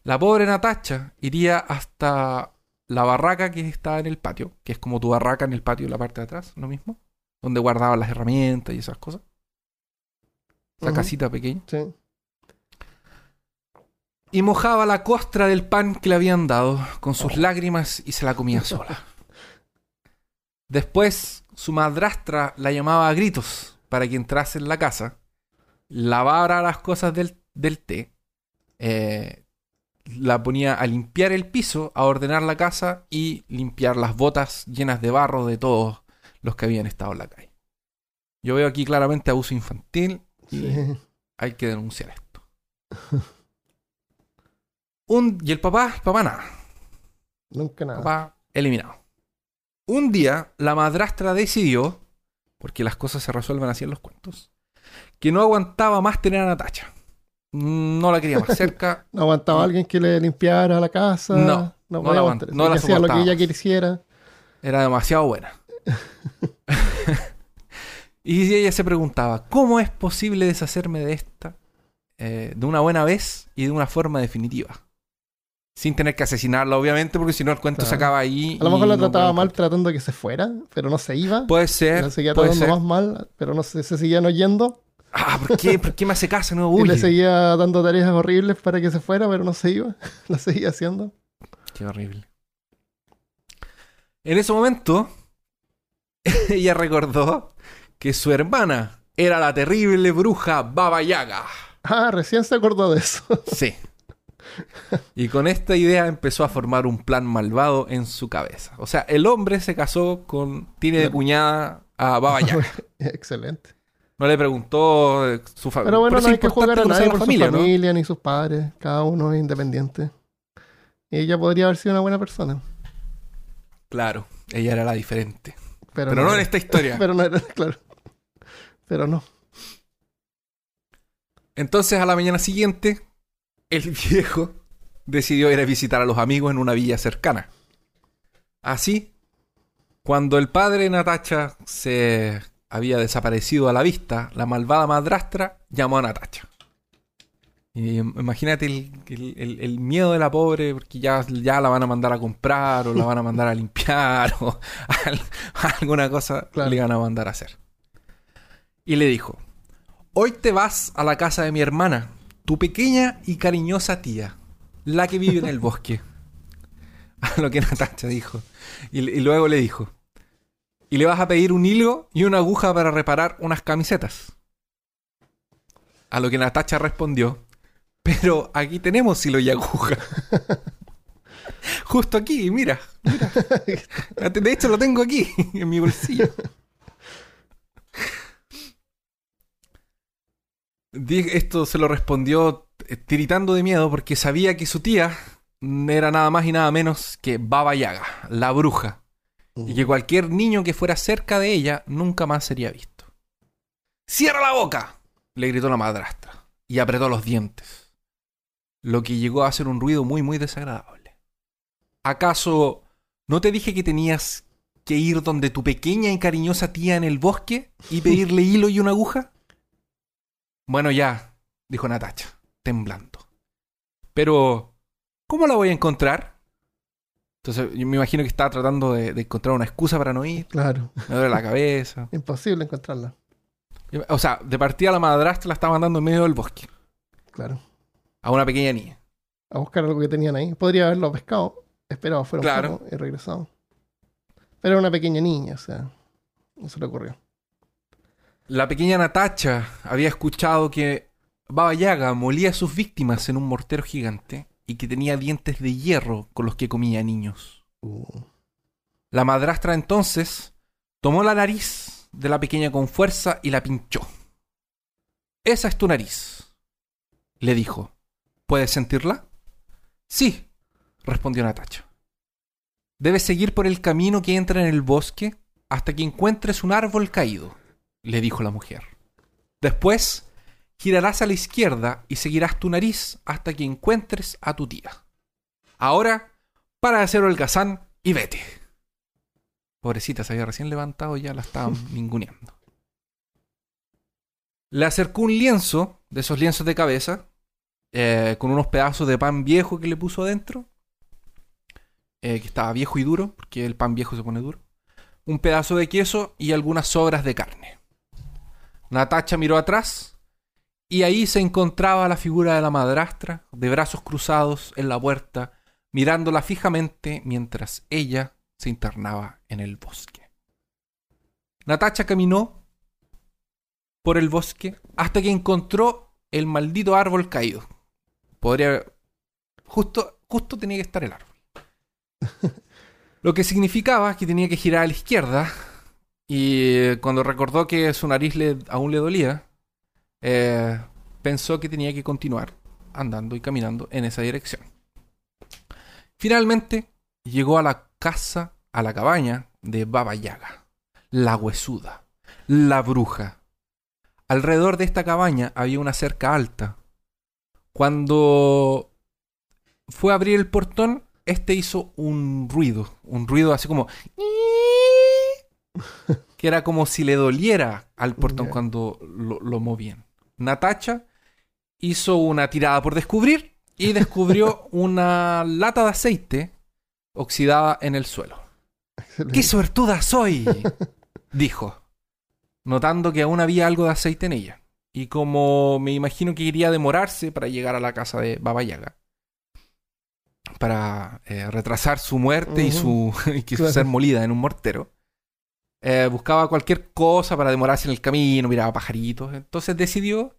La pobre Natacha iría hasta la barraca que estaba en el patio, que es como tu barraca en el patio, la parte de atrás, lo mismo, donde guardaban las herramientas y esas cosas. Esa Ujú. casita pequeña. Sí. Y mojaba la costra del pan que le habían dado con sus lágrimas y se la comía sola. Después, su madrastra la llamaba a gritos para que entrase en la casa, lavara las cosas del, del té, eh, la ponía a limpiar el piso, a ordenar la casa y limpiar las botas llenas de barro de todos los que habían estado en la calle. Yo veo aquí claramente abuso infantil y Sí. hay que denunciar esto. Un, y el papá, papá nada. Nunca nada. Papá eliminado. Un día la madrastra decidió, porque las cosas se resuelven así en los cuentos, que no aguantaba más tener a Natacha. No la quería más cerca. No aguantaba alguien que le limpiara la casa. No, no, no la aguantar. aguant- no la hacía lo que ella quisiera. Era demasiado buena. y ella se preguntaba, ¿cómo es posible deshacerme de esta eh, de una buena vez y de una forma definitiva? Sin tener que asesinarla, obviamente, porque si no el cuento Claro. se acaba ahí. A lo y mejor la trataba mal tratando de que se fuera, pero no se iba. Puede ser. la seguía puede tratando ser. más mal, pero no se, se seguían oyendo. Ah, ¿por qué? ¿Por qué me hace caso? No Y huye. le seguía dando tareas horribles para que se fuera, pero no se iba. la seguía haciendo. Qué horrible. En ese momento, ella recordó que su hermana era la terrible bruja Baba Yaga. Ah, recién se acordó de eso. Sí. Y con esta idea empezó a formar un plan malvado en su cabeza. O sea, el hombre se casó con. Tiene de cuñada a Baba Yaga. Excelente. No le preguntó eh, su familia. Pero bueno, no hay que jugar a nadie por su familia ni sus padres. Cada uno es independiente. Y ella podría haber sido una buena persona. Claro, ella era la diferente. Pero, Pero no en esta historia. Pero no era, claro. Pero no. Entonces, a la mañana siguiente, el viejo decidió ir a visitar a los amigos en una villa cercana. Así, cuando el padre de Natacha se había desaparecido a la vista, la malvada madrastra llamó a Natacha. Y im- imagínate el, el- el- el miedo de la pobre, porque ya, ya la van a mandar a comprar, o la van a mandar a limpiar, o al- alguna cosa Claro. le van a mandar a hacer. Y le dijo, Hoy te vas a la casa de mi hermana, tu pequeña y cariñosa tía, la que vive en el bosque. A lo que Natacha dijo. Y, y luego le dijo, y le vas a pedir un hilo y una aguja para reparar unas camisetas. A lo que Natacha respondió, pero aquí tenemos hilo y aguja. Justo aquí, mira, mira. De hecho lo tengo aquí, en mi bolsillo. Esto se lo respondió eh, tiritando de miedo porque sabía que su tía era nada más y nada menos que Baba Yaga, la bruja, y que cualquier niño que fuera cerca de ella nunca más sería visto. ¡Cierra la boca! le gritó la madrastra y apretó los dientes, lo que llegó a hacer un ruido muy muy desagradable. ¿Acaso no te dije que tenías que ir donde tu pequeña y cariñosa tía en el bosque y pedirle hilo y una aguja? Bueno, ya, dijo Natacha, temblando. Pero, ¿cómo la voy a encontrar? Entonces, yo me imagino que estaba tratando de, de encontrar una excusa para no ir. Claro. Me duele la cabeza. Imposible encontrarla. O sea, de partida la madrastra la estaba mandando en medio del bosque. Claro. A una pequeña niña. A buscar algo que tenían ahí. Podría haberlo pescado. Esperado fuera un Claro. poco y regresado. Pero era una pequeña niña, o sea. No se le ocurrió. La pequeña Natacha había escuchado que Baba Yaga molía a sus víctimas en un mortero gigante y que tenía dientes de hierro con los que comía niños. Uh, La madrastra entonces tomó la nariz de la pequeña con fuerza y la pinchó. Esa es tu nariz, le dijo. ¿Puedes sentirla? Sí, respondió Natacha. Debes seguir por el camino que entra en el bosque hasta que encuentres un árbol caído, le dijo la mujer. Después girarás a la izquierda y seguirás tu nariz hasta que encuentres a tu tía. Ahora, para de hacer holgazán y vete. Pobrecita, se había recién levantado y ya la estaban ninguneando. Le acercó un lienzo, de esos lienzos de cabeza, eh, con unos pedazos de pan viejo que le puso adentro, eh, que estaba viejo y duro, porque el pan viejo se pone duro, un pedazo de queso y algunas sobras de carne. Natacha miró atrás y ahí se encontraba la figura de la madrastra, de brazos cruzados en la puerta, mirándola fijamente mientras ella se internaba en el bosque. Natacha caminó por el bosque hasta que encontró el maldito árbol caído. Podría Justo, justo tenía que estar el árbol. Lo que significaba que tenía que girar a la izquierda. Y cuando recordó que su nariz le, aún le dolía, eh, pensó que tenía que continuar andando y caminando en esa dirección. Finalmente llegó a la casa, a la cabaña de Baba Yaga, la huesuda, la bruja. Alrededor de esta cabaña había una cerca alta. Cuando fue a abrir el portón, este hizo un ruido, un ruido así como que era como si le doliera al portón cuando lo, lo movían. Natacha hizo una tirada por descubrir y descubrió una lata de aceite oxidada en el suelo. Excelente. ¡Qué suertuda soy! dijo, notando que aún había algo de aceite en ella. Y como me imagino que iría a demorarse para llegar a la casa de Baba Yaga, para eh, retrasar su muerte y su y que Claro. ser molida en un mortero, eh, buscaba cualquier cosa para demorarse en el camino, miraba pajaritos. Entonces decidió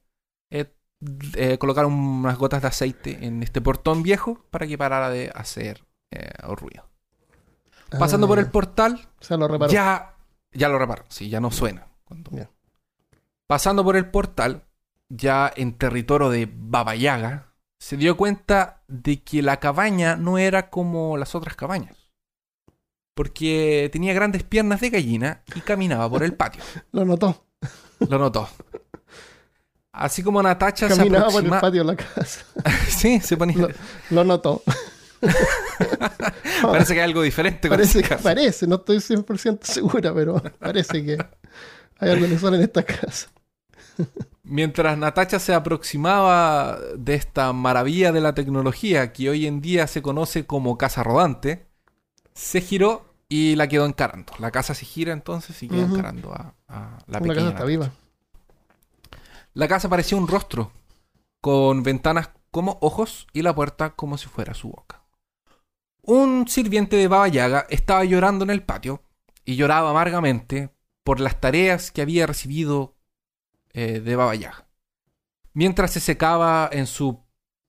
eh, eh, colocar unas gotas de aceite en este portón viejo para que parara de hacer ruido. Pasando Ah, por el portal, lo reparó. ya, ya lo reparó. Sí, ya no suena. Cuando-. Pasando por el portal, ya en territorio de Baba Yaga, se dio cuenta de que la cabaña no era como las otras cabañas. Porque tenía grandes piernas de gallina y caminaba por el patio. Lo notó. Lo notó. Así como Natacha Caminaba se por el aproxima... patio de la casa. sí, se ponía... Lo, lo notó. Parece que hay algo diferente con Parece que parece, no estoy 100% segura, pero parece que hay algo inusual en esta casa. Mientras Natacha se aproximaba de esta maravilla de la tecnología que hoy en día se conoce como casa rodante, se giró y la quedó encarando. La casa se gira entonces y queda encarando a, a la pequeña casa está viva. La casa parecía un rostro, con ventanas como ojos y la puerta como si fuera su boca. Un sirviente de Baba Yaga estaba llorando en el patio y lloraba amargamente por las tareas que había recibido eh, de Baba Yaga. Mientras se secaba en su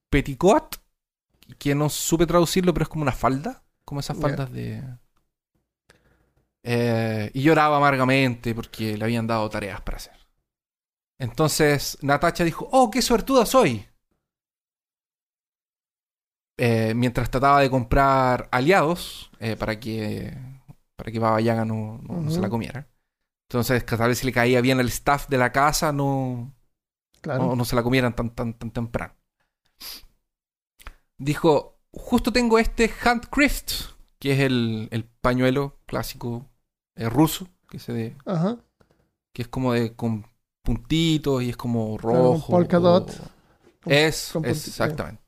peticot, que no supe traducirlo, pero es como una falda, como esas Ya. faldas de... Eh, y lloraba amargamente porque le habían dado tareas para hacer. Entonces Natacha dijo, oh, qué suertuda soy. Eh, mientras trataba de comprar aliados eh, para que para que Baba Yaga no, no- no se la comiera. Entonces, que tal vez si le caía bien el staff de la casa, no, Claro. no, no se la comieran tan, tan, tan temprano. Dijo, justo tengo este Handcraft, que es el, el pañuelo clásico eh, ruso, que, se de, Ajá. que es como de con puntitos y es como rojo. polka o- dot. Es, con es exactamente.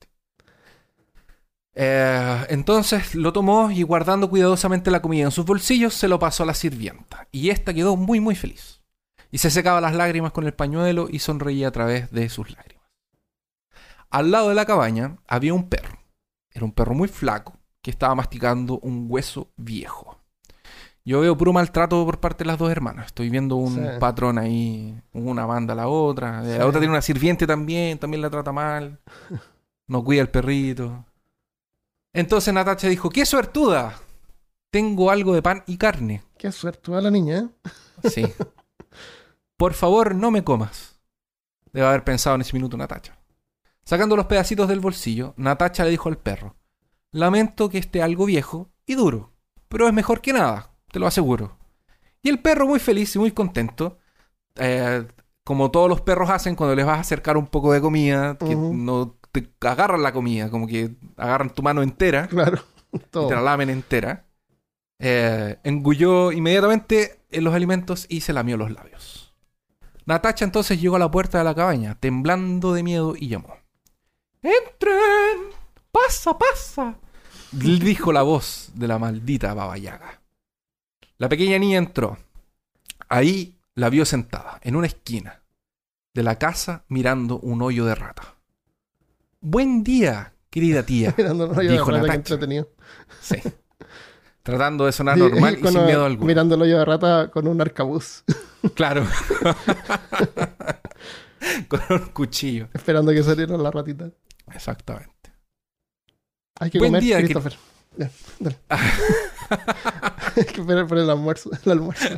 Eh, entonces lo tomó y guardando cuidadosamente la comida en sus bolsillos, se lo pasó a la sirvienta. Y esta quedó muy, muy feliz. Y se secaba las lágrimas con el pañuelo y sonreía a través de sus lágrimas. Al lado de la cabaña había un perro. Era un perro muy flaco que estaba masticando un hueso viejo. Yo veo puro maltrato por parte de las dos hermanas. Estoy viendo un Sí. patrón ahí. Una manda a la otra. La Sí. otra tiene una sirviente también. También la trata mal. No cuida al perrito. Entonces Natacha dijo, ¡qué suertuda! Tengo algo de pan y carne. Qué suerte a la niña, ¿eh? Sí. Por favor, no me comas. Debe haber pensado en ese minuto Natacha. Sacando los pedacitos del bolsillo, Natacha le dijo al perro, Lamento que esté algo viejo y duro, pero es mejor que nada, te lo aseguro. Y el perro muy feliz y muy contento, eh, como todos los perros hacen cuando les vas a acercar un poco de comida, que no te agarran la comida, como que agarran tu mano entera Claro. y te la lamen entera. Eh, engulló inmediatamente en los alimentos y se lamió los labios. Natacha entonces llegó a la puerta de la cabaña, temblando de miedo, y llamó. ¡Entren! ¡Pasa, pasa! Dijo la voz de la maldita Baba Yaga. La pequeña niña entró. Ahí la vio sentada, en una esquina de la casa, mirando un hoyo de rata. Buen día, querida tía. Mirando el rollo de Dijo rata, que Natacha. entretenido. Sí. Tratando de sonar normal y con sin miedo alguno. Mirando el hoyo de rata con un arcabuz, Claro. Con un cuchillo. esperando que saliera la ratita. Exactamente. Hay que Buen comer, día, Christopher. Ya, dale. Hay que esperar por el almuerzo. El almuerzo.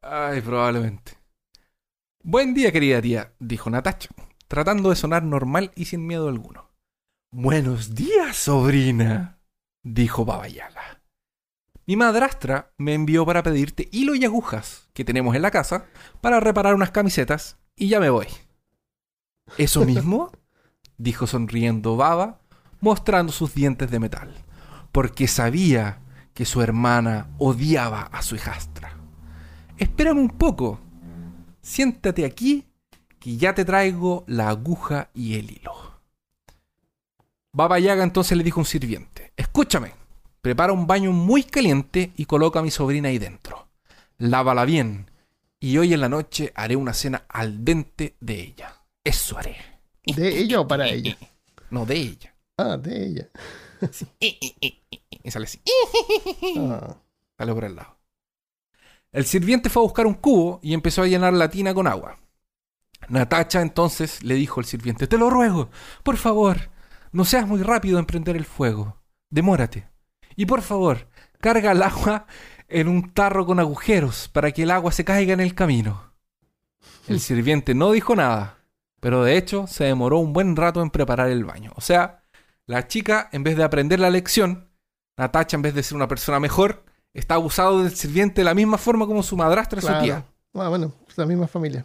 Ay, probablemente. Buen día, querida tía, dijo Natacha, tratando de sonar normal y sin miedo alguno. Buenos días, sobrina, dijo Baba Yaga. Mi madrastra me envió para pedirte hilo y agujas que tenemos en la casa para reparar unas camisetas y ya me voy. ¿Eso mismo? dijo sonriendo Baba, mostrando sus dientes de metal, porque sabía que su hermana odiaba a su hijastra. Espérame un poco. Siéntate aquí, que ya te traigo la aguja y el hilo. Baba Yaga entonces le dijo a un sirviente: Escúchame, prepara un baño muy caliente y coloca a mi sobrina ahí dentro. Lávala bien, y hoy en la noche haré una cena al dente de ella. Eso haré. ¿De ella o para ella? No, de ella. Ah, de ella. Y sale así. Ah. Sale por el lado. El sirviente fue a buscar un cubo y empezó a llenar la tina con agua. Natacha entonces le dijo al sirviente, te lo ruego, por favor, no seas muy rápido en prender el fuego. Demórate. Y por favor, carga el agua en un tarro con agujeros para que el agua se caiga en el camino. El sirviente no dijo nada, pero de hecho se demoró un buen rato en preparar el baño. O sea, la chica, en vez de aprender la lección, Natacha, en vez de ser una persona mejor, está abusado del sirviente de la misma forma como su madrastra y su tía. Ah, bueno, es la misma familia.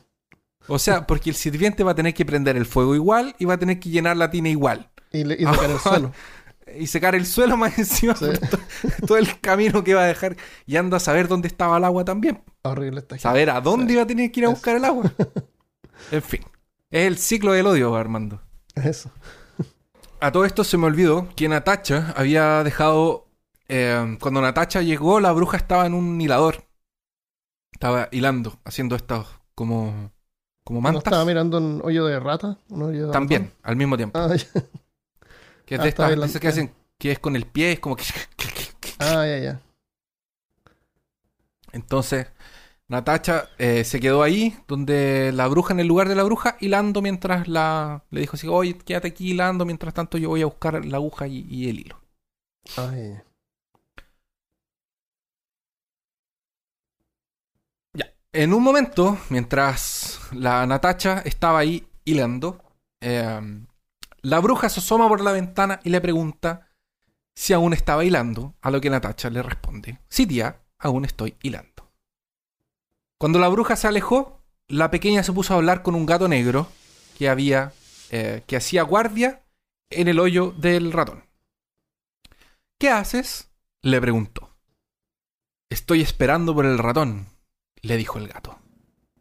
O sea, porque el sirviente va a tener que prender el fuego igual y va a tener que llenar la tina igual. Y, le, y sacar el suelo. Y secar el suelo más encima Sí. todo el camino que va a dejar. Y anda a saber dónde estaba el agua también. Horrible esta gente. Saber a dónde Sí. iba a tener que ir a Eso. buscar el agua. En fin. Es el ciclo del odio, Armando. Eso. A todo esto se me olvidó que Natacha había dejado. eh, cuando Natacha llegó, la bruja estaba en un hilador. Estaba hilando, haciendo estas como. como ¿No mantas. estaba mirando un hoyo de rata? ¿Un hoyo de También, al mismo tiempo. Ah, ya. Que es Ah, de está estas la- que hacen, que es con el pie, es como que. Ah, ya, ya. Entonces, Natacha eh, se quedó ahí, donde la bruja, en el lugar de la bruja, hilando mientras la. Le dijo así: Oye, quédate aquí hilando, mientras tanto yo voy a buscar la aguja y, y el hilo. Ah, ya, ya. En un momento, mientras la Natacha estaba ahí hilando, eh, la bruja se asoma por la ventana y le pregunta si aún estaba hilando, a lo que Natacha le responde, sí tía, aún estoy hilando. Cuando la bruja se alejó, la pequeña se puso a hablar con un gato negro que había, eh, que hacía guardia en el hoyo del ratón. ¿Qué haces? le preguntó. Estoy esperando por el ratón, le dijo el gato.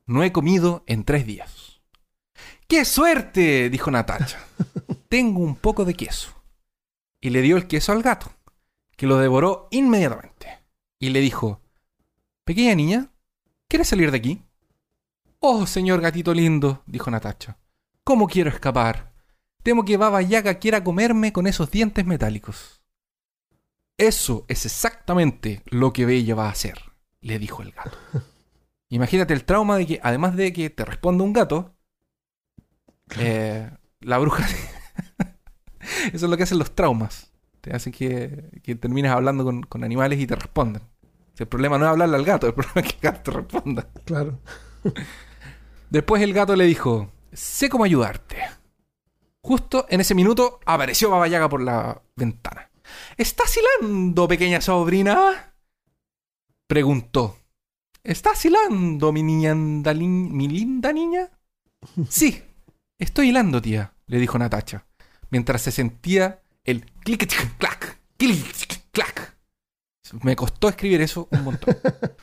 No he comido en tres días. ¡Qué suerte! dijo Natacha. Tengo un poco de queso. Y le dio el queso al gato, que lo devoró inmediatamente. Y le dijo, Pequeña niña, ¿quieres salir de aquí? Oh, señor gatito lindo, dijo Natacha. ¿Cómo quiero escapar? Temo que Baba Yaga quiera comerme con esos dientes metálicos. Eso es exactamente lo que Bella va a hacer, le dijo el gato. Imagínate el trauma de que, además de que te responda un gato, eh, la bruja. Eso es lo que hacen los traumas. Te hacen que, que termines hablando con, con animales y te respondan. Si el problema no es hablarle al gato, el problema es que el gato responda. Claro. Después el gato le dijo: Sé cómo ayudarte. Justo en ese minuto apareció Baba Yaga por la ventana. ¿Estás hilando, pequeña sobrina? Preguntó. ¿Estás hilando, mi niña mi linda niña? Sí, estoy hilando, tía, le dijo Natacha, mientras se sentía el clic clac, clic clac. Me costó escribir eso un montón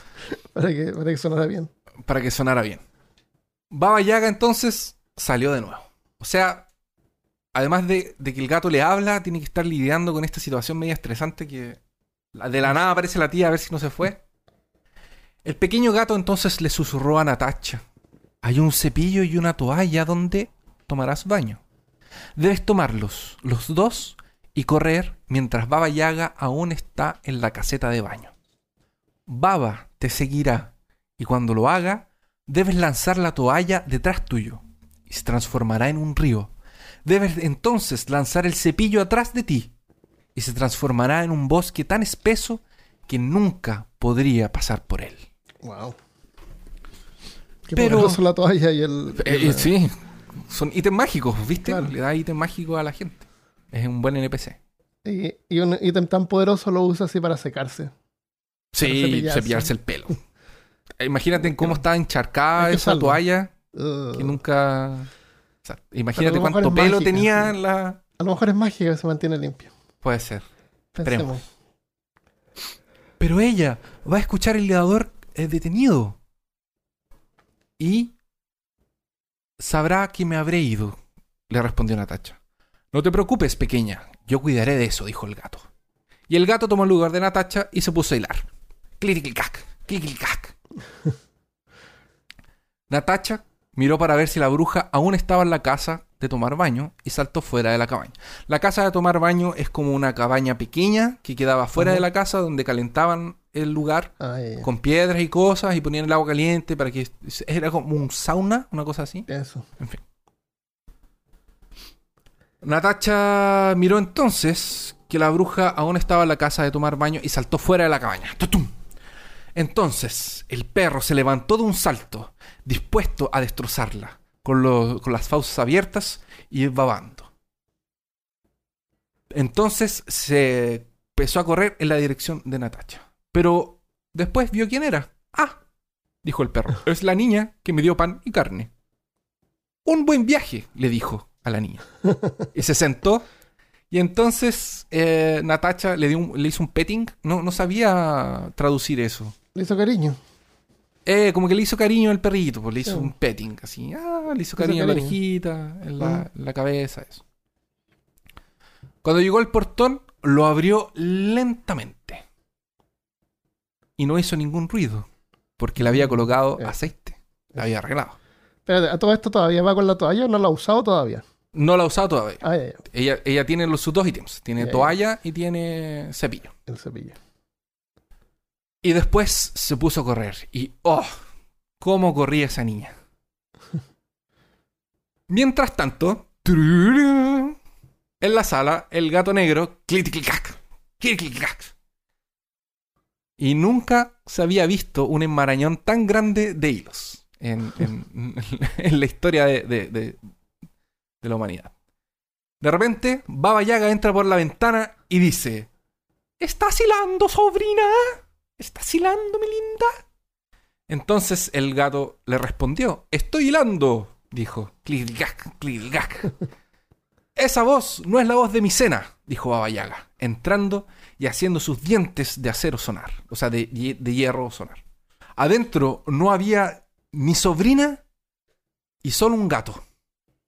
Para que, para que sonara bien. para que sonara bien. Baba Yaga entonces salió de nuevo. O sea, además de, de que el gato le habla, tiene que estar lidiando con esta situación media estresante que de la nada aparece la tía a ver si no se fue. El pequeño gato entonces le susurró a Natacha. Hay un cepillo y una toalla donde tomarás baño. Debes tomarlos, los dos, y correr mientras Baba Yaga aún está en la caseta de baño. Baba te seguirá y cuando lo haga, debes lanzar la toalla detrás tuyo y se transformará en un río. Debes entonces lanzar el cepillo atrás de ti y se transformará en un bosque tan espeso que nunca podría pasar por él. Wow. Qué Pero- poderoso la toalla y el. y Eh, la- sí, son ítems mágicos, ¿viste? Claro. Le da ítem mágico a la gente. Es un buen NPC. Y, y un ítem tan poderoso lo usa así para secarse. Sí, cepillarse. cepillarse el pelo. Eh, Imagínate en cómo está encharcada esa toalla Ugh. que nunca... o sea, imagínate cuánto pelo mágica, tenía sí. la... A lo mejor es mágica que se mantiene limpio. Puede ser. Pensemos. Pero ella va a escuchar el ledador eh, detenido. Y sabrá que me habré ido, le respondió Natacha. No te preocupes, pequeña. Yo cuidaré de eso, dijo el gato. Y el gato tomó el lugar de Natacha y se puso a hilar. Clic-clic-cac, clic-clic-cac. Natacha miró para ver si la bruja aún estaba en la casa de tomar baño y saltó fuera de la cabaña. La casa de tomar baño es como una cabaña pequeña que quedaba fuera de la casa donde calentaban el lugar Ah, con piedras y cosas y ponían el agua caliente para que era como un sauna, una cosa así. Eso. En fin. Natacha miró entonces que la bruja aún estaba en la casa de tomar baño y saltó fuera de la cabaña. ¡Tutum! Entonces el perro se levantó de un salto, dispuesto a destrozarla, con, lo- con las fauces abiertas y babando. Entonces se empezó a correr en la dirección de Natacha. Pero después vio quién era. Ah, dijo el perro. Es la niña que me dio pan y carne. Un buen viaje, le dijo a la niña. Y se sentó. Y entonces eh, Natacha le, dio un- le hizo un petting. No, no sabía traducir eso. Le hizo cariño. Eh, como que le hizo cariño al perrito, pues le hizo Sí. un petting, así. Ah, le hizo hizo cariño en la orejita, en la, Mm. en la cabeza, eso. Cuando llegó al portón, lo abrió lentamente. Y no hizo ningún ruido, porque le había colocado Ya. aceite. La había arreglado. Espérate, ¿a todo esto todavía va con la toalla o no la ha usado todavía? No la ha usado todavía. Ah, ya, ya. Ella, ella tiene los, sus dos ítems. Tiene Ya, toalla y tiene cepillo. El cepillo. Y después se puso a correr. Y ¡oh! ¿Cómo corría esa niña? Mientras tanto, en la sala, el gato negro, clic clic clac, clic clic clac. Y nunca se había visto un enmarañón tan grande de hilos en, en- en la historia de, de- de- de la humanidad. De repente, Baba Yaga entra por la ventana y dice: ¿Estás hilando, sobrina? ¿Estás hilando, mi linda? Entonces el gato le respondió: Estoy hilando, dijo. Clic-clac, clic-clac. Esa voz no es la voz de mi cena, dijo Baba Yaga, entrando y haciendo sus dientes de acero sonar, o sea, de, de hierro sonar. Adentro no había ni sobrina y solo un gato,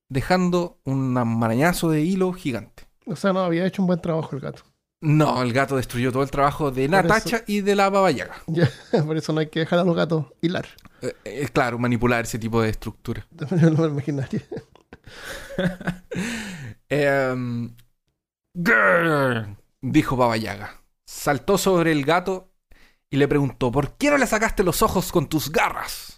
dejando un marañazo de hilo gigante. O sea, no había hecho un buen trabajo el gato. No, el gato destruyó todo el trabajo de Natacha y de la Baba Yaga. Ya, por eso no hay que dejar a los gatos hilar. Eh, eh, claro, manipular ese tipo de estructura. De manera imaginaria. Grrr, dijo Baba Yaga. Saltó sobre el gato y le preguntó: ¿Por qué no le sacaste los ojos con tus garras?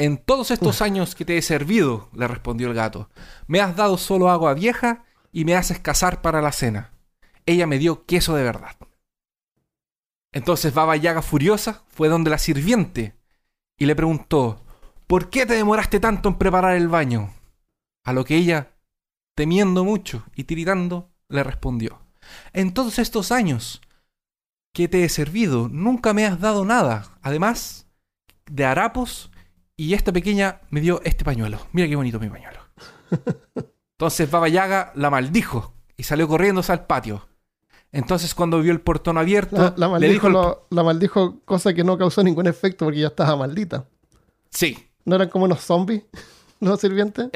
En todos estos años que te he servido, le respondió el gato, me has dado solo agua vieja y me haces cazar para la cena. Ella me dio queso de verdad. Entonces Baba Yaga, furiosa, fue donde la sirviente y le preguntó: ¿Por qué te demoraste tanto en preparar el baño? A lo que ella, temiendo mucho y tiritando, le respondió: En todos estos años que te he servido, nunca me has dado nada, además de harapos, y esta pequeña me dio este pañuelo. Mira qué bonito mi pañuelo. Entonces Baba Yaga la maldijo y salió corriéndose al patio. Entonces cuando vio el portón abierto, La, la le dijo... maldijo, lo- la maldijo cosa que no causó ningún efecto porque ya estaba maldita. Sí. ¿No eran como unos zombies los sirvientes?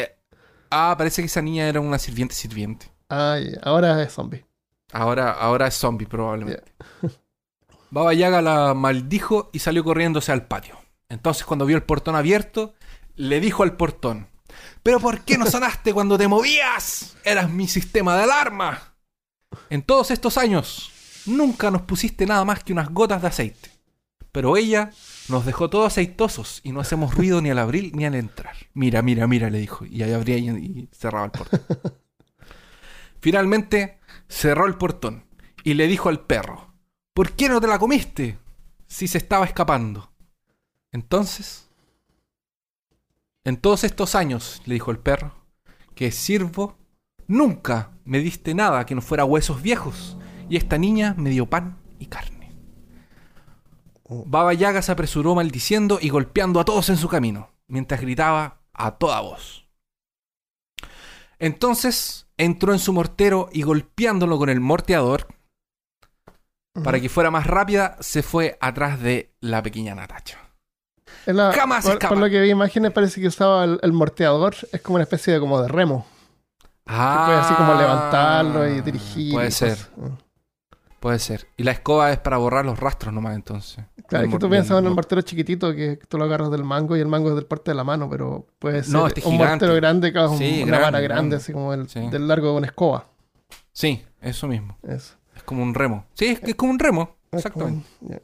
Ah, parece que esa niña era una sirviente sirviente. Ay, ahora es zombie. Ahora, ahora es zombie probablemente. Baba Yaga la maldijo y salió corriéndose al patio. Entonces cuando vio el portón abierto, le dijo al portón, ¿pero por qué no sonaste cuando te movías? Eras mi sistema de alarma. En todos estos años, nunca nos pusiste nada más que unas gotas de aceite. pero ella nos dejó todos aceitosos y no hacemos ruido ni al abrir ni al entrar. Mira, mira, mira, le dijo. Y ahí abría y, y cerraba el portón. Finalmente cerró el portón y le dijo al perro, ¿por qué no te la comiste? Si se estaba escapando. Entonces, en todos estos años, le dijo el perro, que sirvo, nunca me diste nada que no fuera huesos viejos, y esta niña me dio pan y carne. Baba Yaga se apresuró maldiciendo y golpeando a todos en su camino, mientras gritaba a toda voz. Entonces entró en su mortero y golpeándolo con el morteador, para que fuera más rápida, se fue atrás de la pequeña Natacha. Es la- Jamás por, escapa. por lo que vi imágenes parece que usaba el, el morteador. Es como una especie de como de remo. Ah, Que puede así como levantarlo y dirigir. Puede y ser, cosas. puede ser. Y la escoba es para borrar los rastros nomás entonces. Claro, es que tú piensas en un mor- mortero chiquitito que tú lo agarras del mango y el mango es del porte de la mano, pero puede ser No, este es un gigante. mortero grande que Sí, una grande, vara grande, grande. así como el, Sí. del largo de una escoba. Sí, eso mismo. Eso. Es como un remo. Sí, es, es como un remo. Es Exactamente. como-.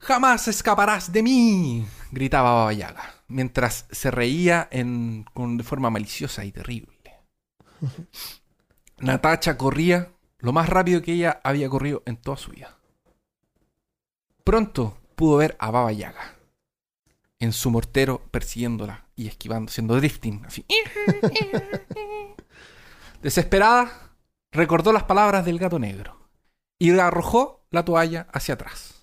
Jamás escaparás de mí, gritaba Baba Yaga, mientras se reía en, con, de forma maliciosa y terrible. Natacha corría lo más rápido que ella había corrido en toda su vida. Pronto pudo ver a Baba Yaga en su mortero persiguiéndola y esquivando, haciendo drifting, así. Desesperada, recordó las palabras del gato negro y arrojó la toalla hacia atrás.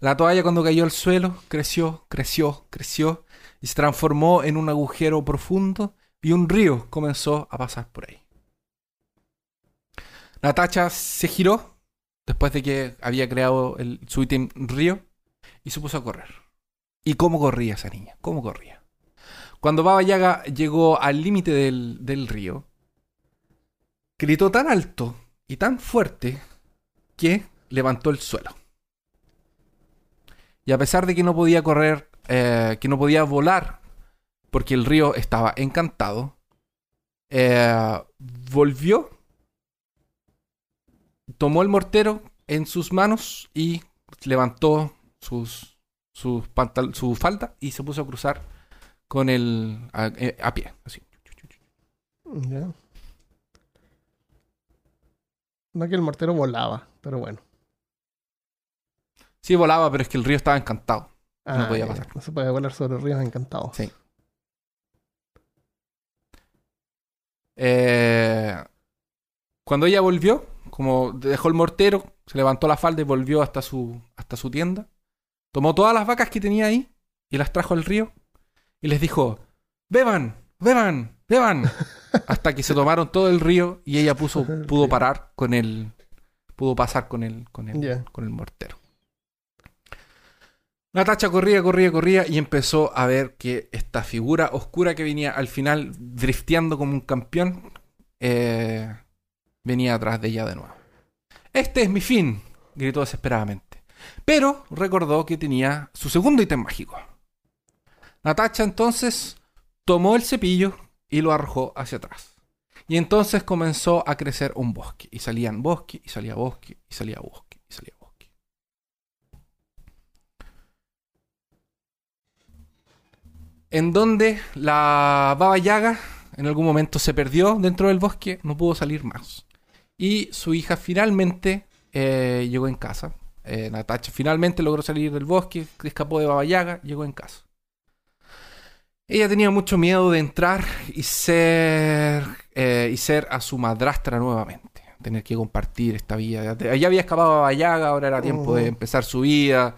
La toalla cuando cayó al suelo creció, creció, creció y se transformó en un agujero profundo y un río comenzó a pasar por ahí. Natacha se giró después de que había creado el, su ítem río y se puso a correr. ¿Y cómo corría esa niña? ¿Cómo corría? Cuando Baba Yaga llegó al límite del, del río, gritó tan alto y tan fuerte que levantó el suelo. Y a pesar de que no podía correr, eh, que no podía volar, porque el río estaba encantado, eh, volvió, tomó el mortero en sus manos y levantó su falda y se puso a cruzar con el a, eh, pie, así. No que el mortero volaba, pero bueno. Sí volaba, pero es que el río estaba encantado. No podía ya. pasar. No se puede volar sobre ríos encantados. Sí. Eh, cuando ella volvió, como dejó el mortero, se levantó la falda y volvió hasta su, hasta su tienda. Tomó todas las vacas que tenía ahí y las trajo al río y les dijo, beban, beban, beban. hasta que se tomaron todo el río y ella puso, pudo parar con el, pudo pasar con el, con el, con el mortero. Natacha corría, corría, corría y empezó a ver que esta figura oscura que venía al final drifteando como un campeón eh, venía atrás de ella de nuevo. Este es mi fin, gritó desesperadamente. Pero recordó que tenía su segundo ítem mágico. Natacha entonces tomó el cepillo y lo arrojó hacia atrás. Y entonces comenzó a crecer un bosque. Y salían bosque, y salía bosque, y salía bosque, y salía bosque. En donde la Baba Yaga en algún momento se perdió dentro del bosque, no pudo salir más. Y su hija finalmente eh, llegó en casa. Eh, Natacha finalmente logró salir del bosque, escapó de Baba Yaga, llegó en casa. Ella tenía mucho miedo de entrar y ser eh, y ser a su madrastra nuevamente, tener que compartir esta vida. Ya había escapado Baba Yaga, ahora era tiempo de empezar su vida,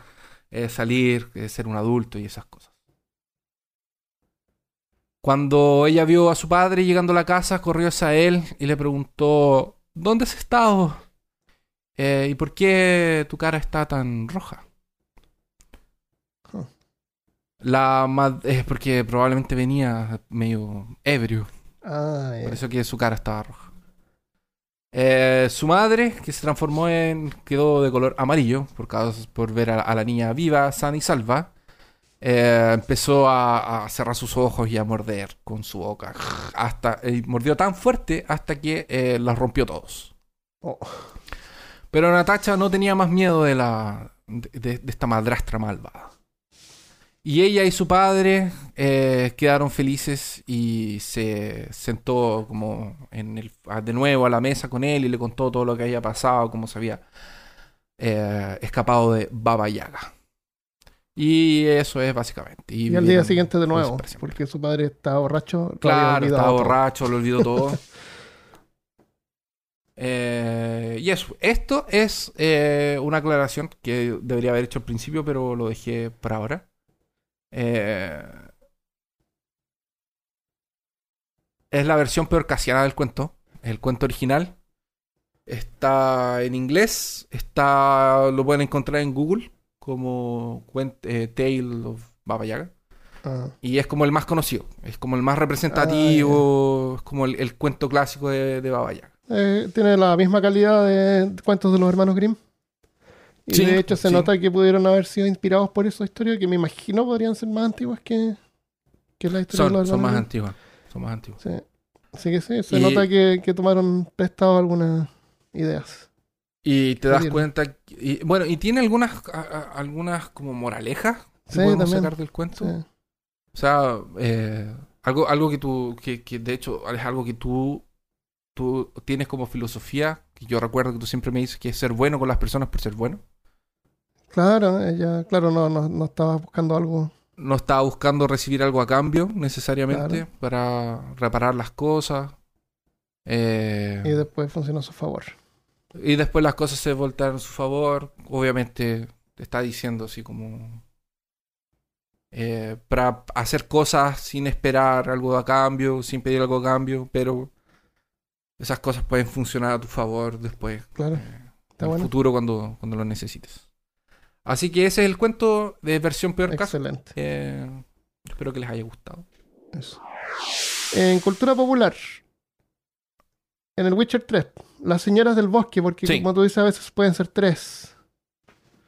eh, salir, ser un adulto y esas cosas. Cuando ella vio a su padre llegando a la casa, corrió hacia él y le preguntó, ¿dónde has estado? Eh, ¿Y por qué tu cara está tan roja? Huh. La ma- es porque probablemente venía medio ebrio, Ah, por eso que su cara estaba roja. Eh, su madre, que se transformó en. quedó de color amarillo por, causa- por ver a, a la niña viva, sana y salva. Eh, empezó a, cerrar sus ojos y a morder con su boca. Hasta, y mordió tan fuerte hasta que eh, los rompió todos. Pero Natacha no tenía más miedo de la de, esta madrastra malvada. Y ella y su padre eh, quedaron felices y se sentó como en el, de nuevo a la mesa con él y le contó todo lo que había pasado, cómo se había eh, escapado de Baba Yaga. Y eso es básicamente. Y al día siguiente de nuevo, porque su padre estaba borracho. Claro, estaba todo. borracho, lo olvidó todo. Eh, y eso, esto es eh, una aclaración que debería haber hecho al principio, pero lo dejé para ahora. Eh, es la versión peor casiana del cuento. El cuento original está en inglés, está lo pueden encontrar en Google como eh, Tale of Baba Yaga. Ah, Y es como el más conocido, es como el más representativo, es como el, el cuento clásico de, de Baba Yaga. eh, tiene la misma calidad de cuentos de los hermanos Grimm. Y Sí, de hecho se sí. nota que pudieron haber sido inspirados por esa historia, que me imagino podrían ser más antiguas que, que la historia de Son, los son más antiguas, son más antiguas. Sí. Así que sí, se Y- nota que, que tomaron prestado algunas ideas. Y te das cuenta, y, bueno, y tiene algunas, a- a- algunas como moralejas que Sí, podemos también. sacar del cuento. Sí. O sea, eh, algo, algo que tú, que, que de hecho es algo que tú, tú tienes como filosofía, que yo recuerdo que tú siempre me dices que es ser bueno con las personas por ser bueno. Claro, ella, claro, no, no, no estaba buscando algo. no estaba buscando recibir algo a cambio necesariamente Claro. para reparar las cosas. Eh, Y después funcionó a su favor. Y después las cosas se voltearon a su favor. Obviamente te está diciendo así como... eh, para hacer cosas sin esperar algo a cambio, sin pedir algo a cambio, pero esas cosas pueden funcionar a tu favor después, Claro, eh, en el bueno. futuro cuando, cuando lo necesites. Así que ese es el cuento de versión peor caso. Excelente. Eh, espero que les haya gustado. Eso. En cultura popular, en el Witcher 3, las señoras del bosque, porque Sí. como tú dices, a veces pueden ser tres.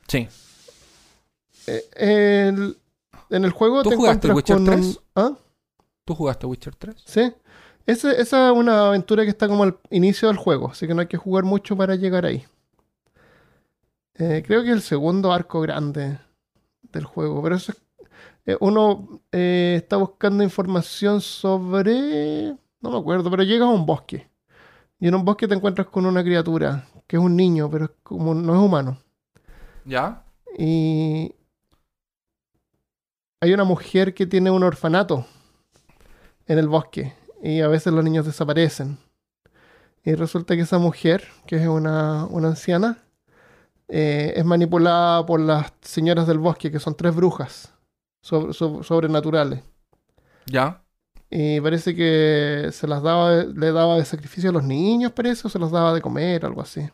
Sí. Eh, el- en el juego ¿Tú te jugaste encuentras Witcher con 3? un... ¿Ah? ¿Tú jugaste Witcher 3? Sí. Ese- esa es una aventura que está como al inicio del juego, así que no hay que jugar mucho para llegar ahí. Eh, creo que es el segundo arco grande del juego, pero eso es- eh, uno eh, está buscando información sobre... No me acuerdo, pero llegas a un bosque. Y en un bosque te encuentras con una criatura, que es un niño, pero es como no es humano. ¿Ya? Y hay una mujer que tiene un orfanato en el bosque y a veces los niños desaparecen. Y resulta que esa mujer, que es una, una anciana, eh, es manipulada por las señoras del bosque, que son tres brujas sobre- so- sobrenaturales. ¿Ya? Y parece que se las daba, le daba de sacrificio a los niños, parece, o se los daba de comer, algo así.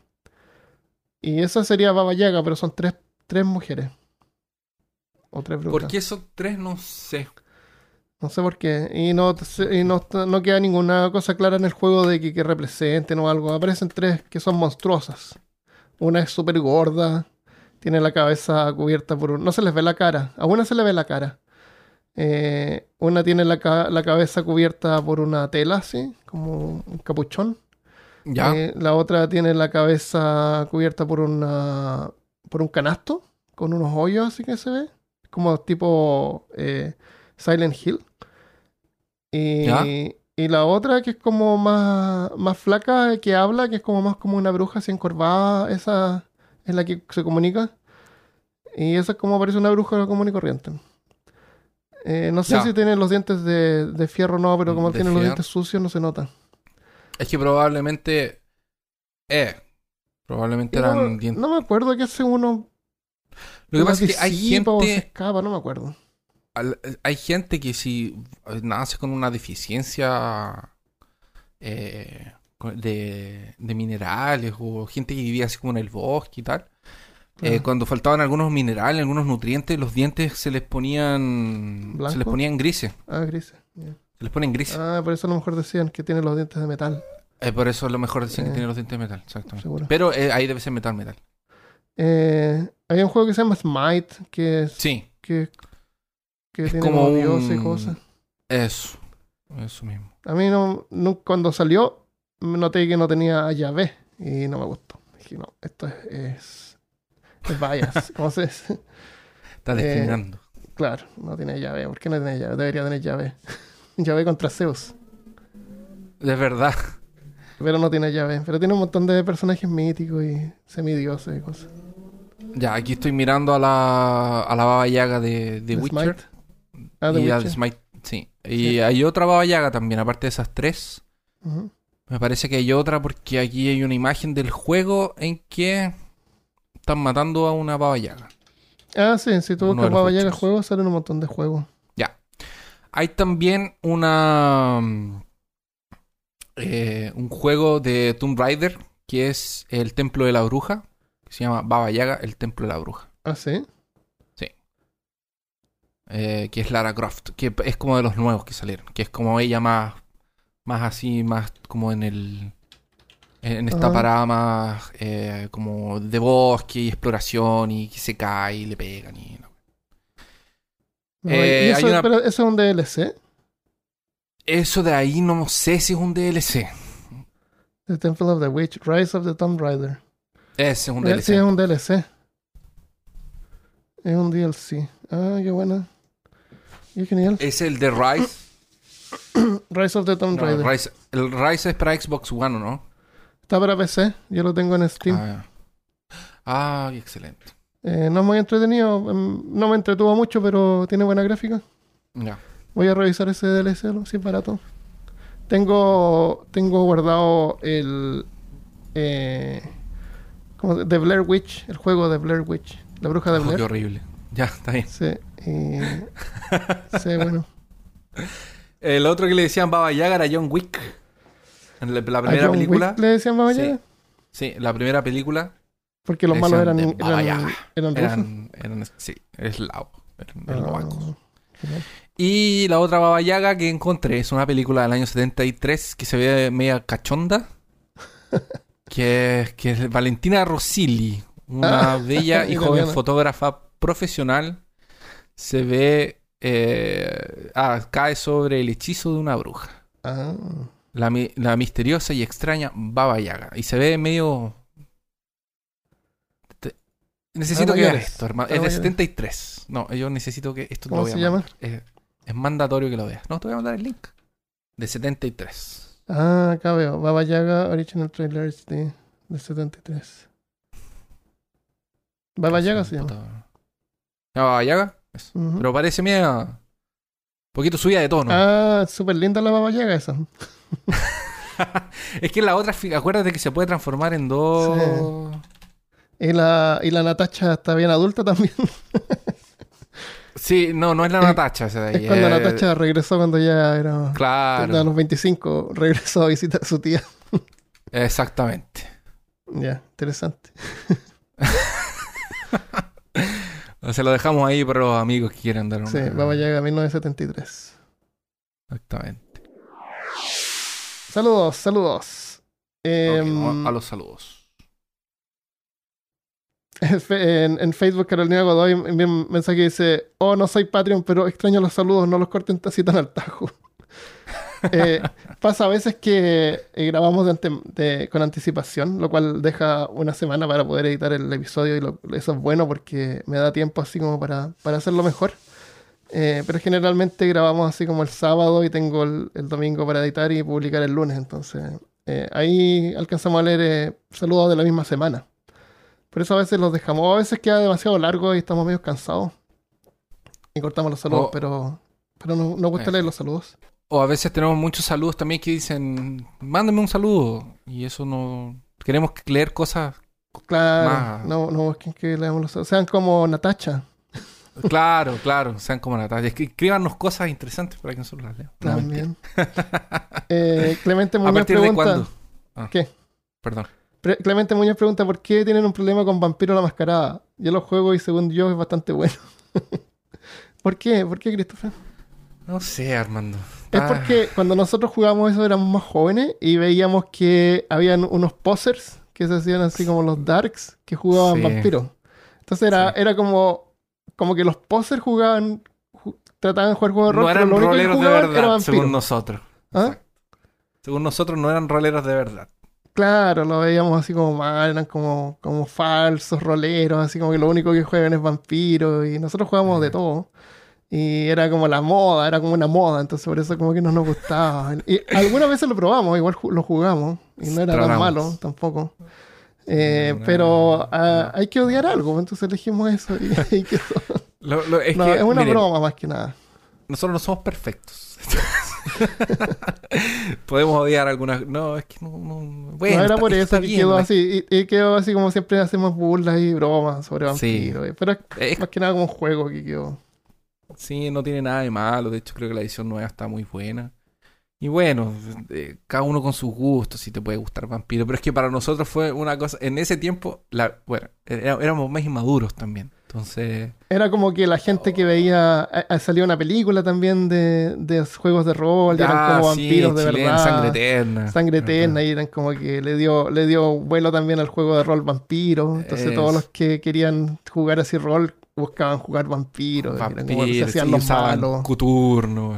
Y esa sería Baba Yaga, pero son tres, tres mujeres. O tres brujas. ¿Por qué esos tres? No sé. No sé por qué. Y no, y no, no queda ninguna cosa clara en el juego de que, que representen o algo. Aparecen tres que son monstruosas. Una es súper gorda. Tiene la cabeza cubierta por un... No se les ve la cara. A una se le ve la cara. Eh, una tiene la, ca- la cabeza cubierta por una tela, así, como un capuchón. ¿Ya? Eh, la otra tiene la cabeza cubierta por una por un canasto con unos hoyos así que se ve como tipo eh, Silent Hill y, Ya. y la otra que es como más más flaca que habla que es como más como una bruja así encorvada esa es la que se comunica y esa es como parece una bruja común y corriente Eh, no sé Ya. si tiene los dientes de, de fierro o no, pero como De tiene los dientes sucios no se nota. Es que probablemente... Eh. Probablemente no, eran dientes. no me acuerdo que hace uno Lo que pasa es que hay disipa o se gente... escapa, no me acuerdo. al- Hay gente que si nace con una deficiencia eh, de, de minerales o gente que vivía así como en el bosque y tal, eh, cuando faltaban algunos minerales, algunos nutrientes, los dientes se les ponían se les ponían grises, Ah, grises. ya. se les ponen grises. Ah, por eso a lo mejor decían que tiene los dientes de metal, Eh, por eso a lo mejor dicen que Eh. tiene los dientes de metal, exactamente. seguro. Pero eh, ahí debe ser metal metal. Eh, hay un juego que se llama Smite, que, es, Sí, que, que Es tiene como dioses y cosas. eso. Eso mismo. A mí no, no- cuando salió noté que no tenía llave y no me gustó. Dije, no, esto es. Es, es bias. ¿Cómo se dice? Está Eh, discriminando. Claro, no tiene llave. ¿Por qué no tiene llave? Debería tener llave. llave contra Zeus. De verdad. Pero no tiene llave. Pero tiene un montón de personajes míticos y semidioses y cosas. Ya, aquí estoy mirando a la, a la Baba Yaga de, de Witcher. Smite. Ah, de y a Witcher. Smite, sí. Y Sí. hay otra Baba Yaga también, aparte de esas tres. Me parece que hay otra porque aquí hay una imagen del juego en que están matando a una Baba Yaga. Ah, sí, si tú buscas Baba Yaga juegos, salen un montón de juegos. Ya. Hay también una. eh, un juego de Tomb Raider que es el Templo de la Bruja. Que se llama Baba Yaga, el Templo de la Bruja. Ah, sí. eh, que es Lara Croft, que es como de los nuevos que salieron, que es como ella más, más así, más como en el, en esta parada más eh, como de bosque y exploración y que se cae y le pegan y no. No, Eh, ¿Y eso, hay una- pero eso es un DLC? Eso de ahí no sé si es un DLC. The Temple of the Witch, Rise of the Tomb Raider. Ese es un DLC. Sí, es un DLC. Es un DLC. Ah, qué buena. Qué genial. Es el de Rise. Rise of the Tomb No, Raider. Rise- El Rise es para Xbox One, ¿o no? Está para PC. Yo lo tengo en Steam. Ah, ah, excelente. Eh, no es muy entretenido. em, No me entretuvo mucho, pero tiene buena gráfica. Ya. Voy a revisar ese DLC, si es barato. Tengo, tengo guardado el. Eh, ¿cómo se- The Blair Witch, el juego de Blair Witch. La bruja de Oh, qué Blair. horrible. Ya, está bien. Sí, y. sí, bueno. El otro que le decían Baba Yaga era John Wick. En la, la ¿A primera película. Le decían Baba Sí. Yaga? Sí, la primera película. Porque los malos eran, eran, eran rusos. Eran, eran sí, eslavo. Eran Ah, eslovacos. genial. Y la otra Baba Yaga que encontré es una película del año 73 que se ve media cachonda. que, es- que es Valentina Rosilli, una Ah, bella y joven fotógrafa profesional. Se ve. eh, ah, cae sobre el hechizo de una bruja. Ah, La, la misteriosa y extraña Baba Yaga. Y se ve medio. Te- Necesito Ah, que veas mayores. esto, hermano. Ah, Es de mayores. 73. No, yo necesito que esto lo ¿Cómo voy a se llama? Es, es mandatorio que lo veas. No, te voy a mandar el link. De 73. ah, acá veo. Baba Yaga Original Trailer HD de 73. Baba Yaga se llama. Puta. ¿Se llama Baba Yaga? Ujú. Pero parece media. Un poquito subida de tono. Ah, súper linda la Baba Yaga esa. Es que la otra, acuérdate que se puede transformar en dos. Y la, y la Natacha está bien adulta también. Sí, no, no es la Es- Natacha. esa de ahí, Es cuando eh, Natacha regresó cuando ya era... Claro. A los 25 regresó a visitar a su tía. Exactamente. Ya, interesante. Se lo dejamos ahí para los amigos que quieran dar una. Sí, Baba Yaga 1973. Exactamente. Saludos, saludos. Em, a los saludos. en, en Facebook Carolina Godoy envió un mensaje que dice, oh, no soy Patreon, pero extraño los saludos, no los corten así tan al tajo. Eh, pasa a veces que eh, grabamos de ante- de- con anticipación, lo cual deja una semana para poder editar el episodio y lo- eso es bueno porque me da tiempo así como para, para hacerlo mejor. Eh, pero generalmente grabamos así como el sábado y tengo el, el domingo para editar y publicar el lunes, entonces eh, ahí alcanzamos a leer eh, saludos de la misma semana. Por eso a veces los dejamos, o a veces queda demasiado largo y estamos medio cansados. Y cortamos los saludos, O- pero, pero no, nos gusta Eso. leer los saludos. O a veces tenemos muchos saludos también que dicen, mándame un saludo. Y eso no. Queremos leer cosas. Claro, Más. no, no busquen que leamos los saludos. Sean como Natacha Claro, claro, sean como Natalia. Escríbanos cosas interesantes para que nosotros las leamos. También. Eh, Clemente ¿A Muñoz de pregunta. cuándo? Ah, ¿Qué? Perdón. Pre- Clemente Muñoz pregunta por qué tienen un problema con Vampiro la Mascarada. Yo lo juego y según yo es bastante bueno. ¿Por qué? ¿Por qué, Christopher? No sé, Armando. Es Ah, porque cuando nosotros jugábamos eso éramos más jóvenes y veíamos que habían unos posers que se hacían así como los darks que jugaban Sí. vampiros. Entonces era, Sí. era como, como que los posers jugaban, ju- trataban de jugar juegos de rol, no pero eran lo único que de jugaban era verdad, según nosotros. ¿Ah? Según nosotros no eran roleros de verdad. Claro, lo veíamos así como mal, eran como, como falsos, roleros, así como que lo único que juegan es vampiros y nosotros jugábamos de todo. Y era como la moda, era como una moda, entonces por eso como que no nos gustaba. Y algunas veces lo probamos, igual lo jugamos y no era tan malo tampoco. Eh, No, pero no. ah, hay que odiar algo, entonces elegimos eso y, y quedó. Lo- lo- es No, que, es una miren, broma más que nada. nosotros no somos perfectos. Podemos odiar algunas. No, es que no. no- Bueno, no era por está eso que bien, quedó así. Y, y quedó así como siempre hacemos burlas y bromas sobre Sí. vampiros. Pero es Es- más que nada como un juego que quedó. Sí, no tiene nada de malo. De hecho, creo que la edición nueva está muy buena. Y bueno, eh, cada uno con sus gustos, si te puede gustar Vampiro. Pero es que para nosotros fue una cosa. En ese tiempo, la, bueno, era- éramos más inmaduros también. Entonces, Era como que la gente que veía. eh, salió una película también de, de juegos de rol, y eran ah, como sí, vampiros de verdad. Sangre eterna. Sangre eterna, y eran como que le dio, le dio vuelo también al juego de rol vampiro. Entonces todos los que querían jugar así rol buscaban jugar vampiros. y se Vampiros, hacían los malos.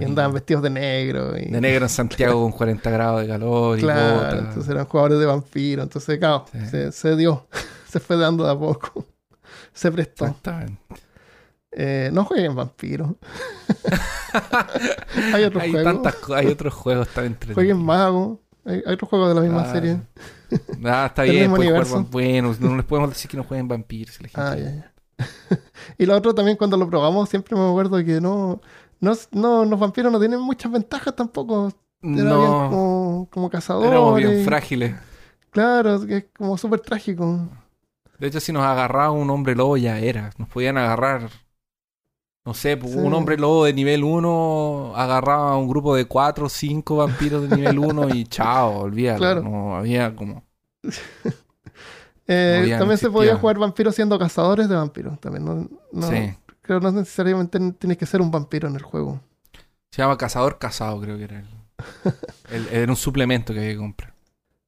Y y- andaban vestidos de negro. Y, De negro en Santiago con 40 grados de calor y Claro, botas. entonces eran jugadores de vampiro. Entonces, claro, Sí. se, se dio. se fue dando de a poco. Se prestó. Exactamente. Eh, no jueguen vampiro. hay otros Hay, juegos. tantas hay otros juegos tan entretenidos. Jueguen mago. Hay, hay otros juegos de la misma serie. Ah, está bien, jugar Bueno, no les podemos decir que no jueguen vampiros. si la gente- Ah, ya, ya. y lo otro también cuando lo probamos, siempre me acuerdo que no, no, no los vampiros no tienen muchas ventajas tampoco. Era bien No, como, como cazadores. éramos bien frágiles. Claro, es que es como súper trágico. De hecho, si nos agarraba un hombre lobo ya era. Nos podían agarrar. No sé, pues, Sí. un hombre lobo de nivel 1 agarraba a un grupo de 4 o 5 vampiros de nivel 1 y chao, olvídalo. Claro. No había como. Eh, también se podía jugar vampiros siendo cazadores de vampiros. También no, no- Sí. creo que no necesariamente tienes que ser un vampiro en el juego. Se llama Cazador Casado, creo que era. El, el- era un suplemento que había que comprar.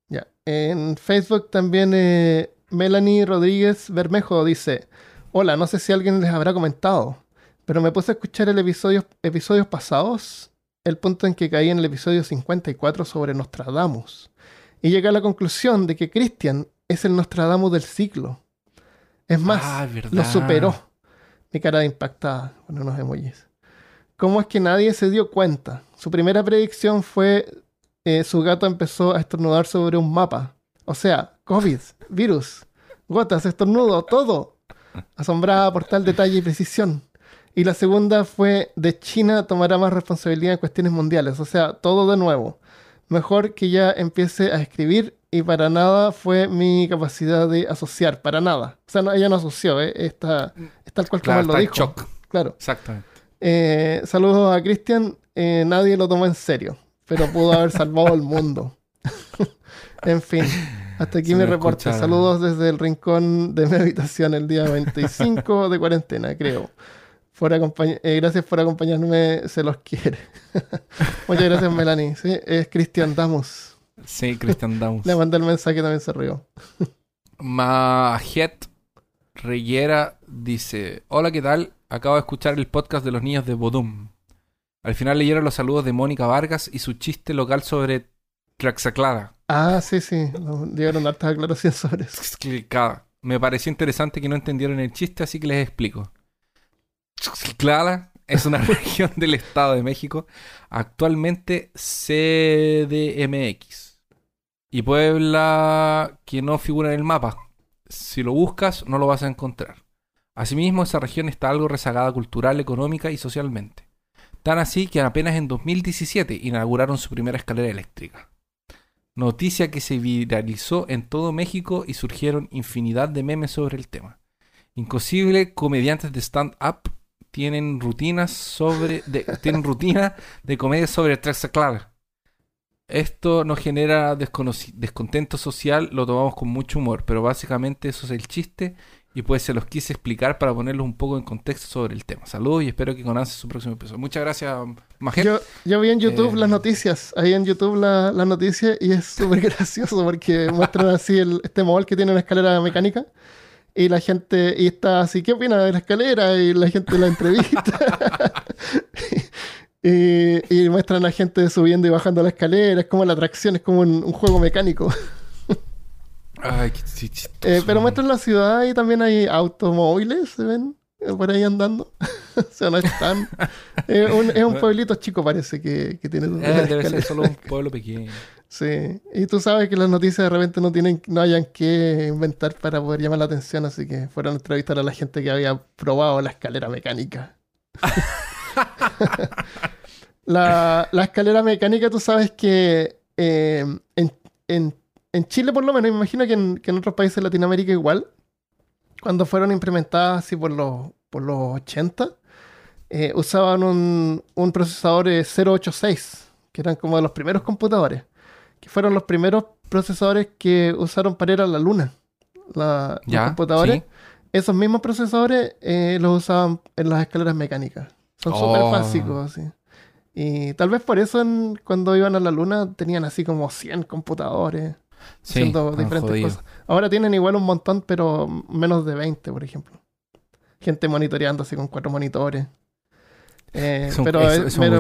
Ya. En Facebook también eh, Melanie Rodríguez Bermejo dice: Hola, no sé si alguien les habrá comentado, pero me puse a escuchar el episodio, episodios pasados, el punto en que caí en el episodio 54 sobre Nostradamus, y llegué a la conclusión de que Christian es el Nostradamus del ciclo. Es más, Ah, lo superó. Mi cara de impactada con unos emojis. ¿Cómo es que nadie se dio cuenta? Su primera predicción fue eh, su gato empezó a estornudar sobre un mapa. O sea, COVID, virus, gotas, estornudo, todo. Asombrada por tal detalle y precisión. Y la segunda fue de China tomará más responsabilidad en cuestiones mundiales. O sea, todo de nuevo. Mejor que ya empiece a escribir y para nada fue mi capacidad de asociar. Para nada. O sea, no, ella no asoció. ¿eh? Está, es tal cual como Claro, él lo dijo. shock. Claro. Exactamente. Eh, saludos a Cristian. Eh, nadie lo tomó en serio, pero pudo haber salvado el mundo. en fin, hasta aquí Se mi reporte. escucha- Saludos desde el rincón de mi habitación el día 25 de cuarentena, creo. Por acompañ- eh, gracias por acompañarme, se los quiere. Muchas gracias, Melanie. Sí, es Cristian Damos. Sí, Christian Downs. Le mandé el mensaje también se rió. Majet Reyera dice: Hola, ¿qué tal? Acabo de escuchar el podcast de los niños de Bodum. Al final leyeron los saludos de Mónica Vargas y su chiste local sobre Tlaxcala. Ah, sí, sí. Dieron hartas aclaraciones sobre eso. Tlaxcala. Me pareció interesante que no entendieron el chiste, así que les explico. Tlaxcala es una región del Estado de México, actualmente CDMX. Y Puebla que no figura en el mapa. Si lo buscas, no lo vas a encontrar. Asimismo, esa región está algo rezagada cultural, económica y socialmente. Tan así que apenas en 2017 inauguraron su primera escalera eléctrica. Noticia que se viralizó en todo México y surgieron infinidad de memes sobre el tema. Inclusive comediantes de stand-up tienen rutinas sobre de, tienen de comedia sobre Tlaxcala. Esto nos genera descontento social, lo tomamos con mucho humor, pero básicamente eso es el chiste y pues se los quise explicar para ponerlos un poco en contexto sobre el tema. Saludos y espero que conozcan su próximo episodio. Muchas gracias, Majer. Yo, yo vi en YouTube Eh, las noticias, ahí en YouTube la- las noticias y es súper gracioso porque muestran así el, este móvil que tiene una escalera mecánica y la gente, y está así, ¿qué opina de la escalera? Y la gente la entrevista. y, y muestran a gente subiendo y bajando la escalera, es como la atracción, es como un, un juego mecánico. Ay, qué chi- chistoso. Eh, pero muestran la ciudad y también hay automóviles, ¿se ven? Eh, Por ahí andando. o sea, no están. Eh, un- es un pueblito chico, parece, que, que tiene. Eh, debe ser solo un pueblo pequeño. Sí. Y tú sabes que las noticias de repente no tienen, no hayan que inventar para poder llamar la atención, así que fueron a entrevistar a la gente que había probado la escalera mecánica. La, la escalera mecánica, tú sabes que eh, en, en- en Chile, por lo menos, me imagino que en, que en otros países de Latinoamérica igual, cuando fueron implementadas así por los, por los 80, eh, usaban un, un procesador eh, 086, que eran como de los primeros computadores, que fueron los primeros procesadores que usaron para ir a la luna. La- los Ya, computadores, sí. esos mismos procesadores eh, los usaban en las escaleras mecánicas. Son Oh. súper básicos, así. Y tal vez por eso en- cuando iban a la luna tenían así como 100 computadores Sí, haciendo diferentes cosas. Ahora tienen igual un montón, pero menos de 20, por ejemplo. Gente monitoreando así con cuatro monitores. Eh, pero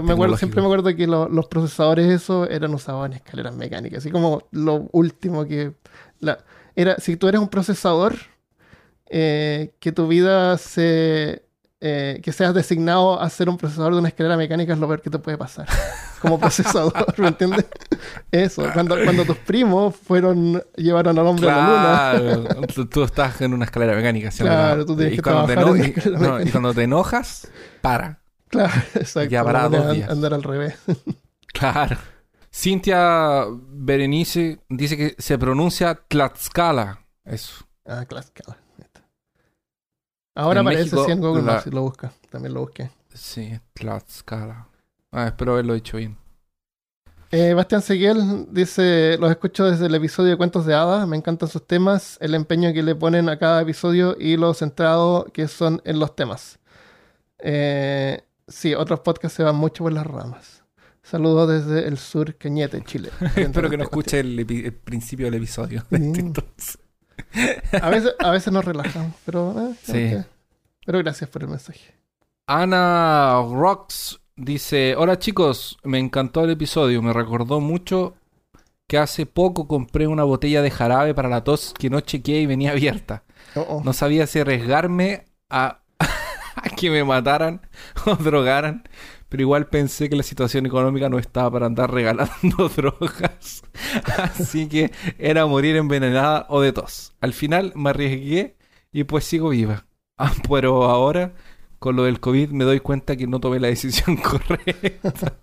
me- acuerdo, siempre me acuerdo que lo- los procesadores eso eran usados en escaleras mecánicas. Así como lo último que... La, era, si tú eres un procesador, eh, que tu vida se... eh, que seas designado a ser un procesador de una escalera mecánica es lo peor que te puede pasar. Como procesador, ¿me entiendes? Eso, cuando, cuando tus primos fueron, llevaron al hombre a la luna. Claro, tú, tú estás en una escalera mecánica. Claro, tú tienes y que trabajar en una escalera no, y cuando te enojas, para. Claro, exacto. Ya para dos días. Andar al revés. Claro. Cintia Berenice dice que se pronuncia Tlaxcala. Eso. Ah, Tlaxcala. Ahora En aparece México, sí en Google la- Maps, si lo busca. También lo busqué. Sí, Tlaxcala. Ah, espero haberlo dicho bien. Eh, Bastián Seguel dice: Los escucho desde el episodio de Cuentos de Hadas. Me encantan sus temas, el empeño que le ponen a cada episodio y lo centrado que son en los temas. Eh, sí, otros podcasts se van mucho por las ramas. Saludos desde el sur Cañete, Chile. espero que no escuche el, principio del episodio. de este entonces. A veces, a veces nos relajamos, pero, eh, Sí. pero gracias por el mensaje. Ana Rocks dice: Hola chicos, me encantó el episodio. Me recordó mucho que hace poco compré una botella de jarabe para la tos que no chequeé y venía abierta. Oh. No sabía si arriesgarme a, a que me mataran o drogaran, pero igual pensé que la situación económica no estaba para andar regalando drogas. Así que era morir envenenada o de tos. Al final me arriesgué y pues sigo viva. Ah, pero ahora, con lo del COVID, me doy cuenta que no tomé la decisión correcta.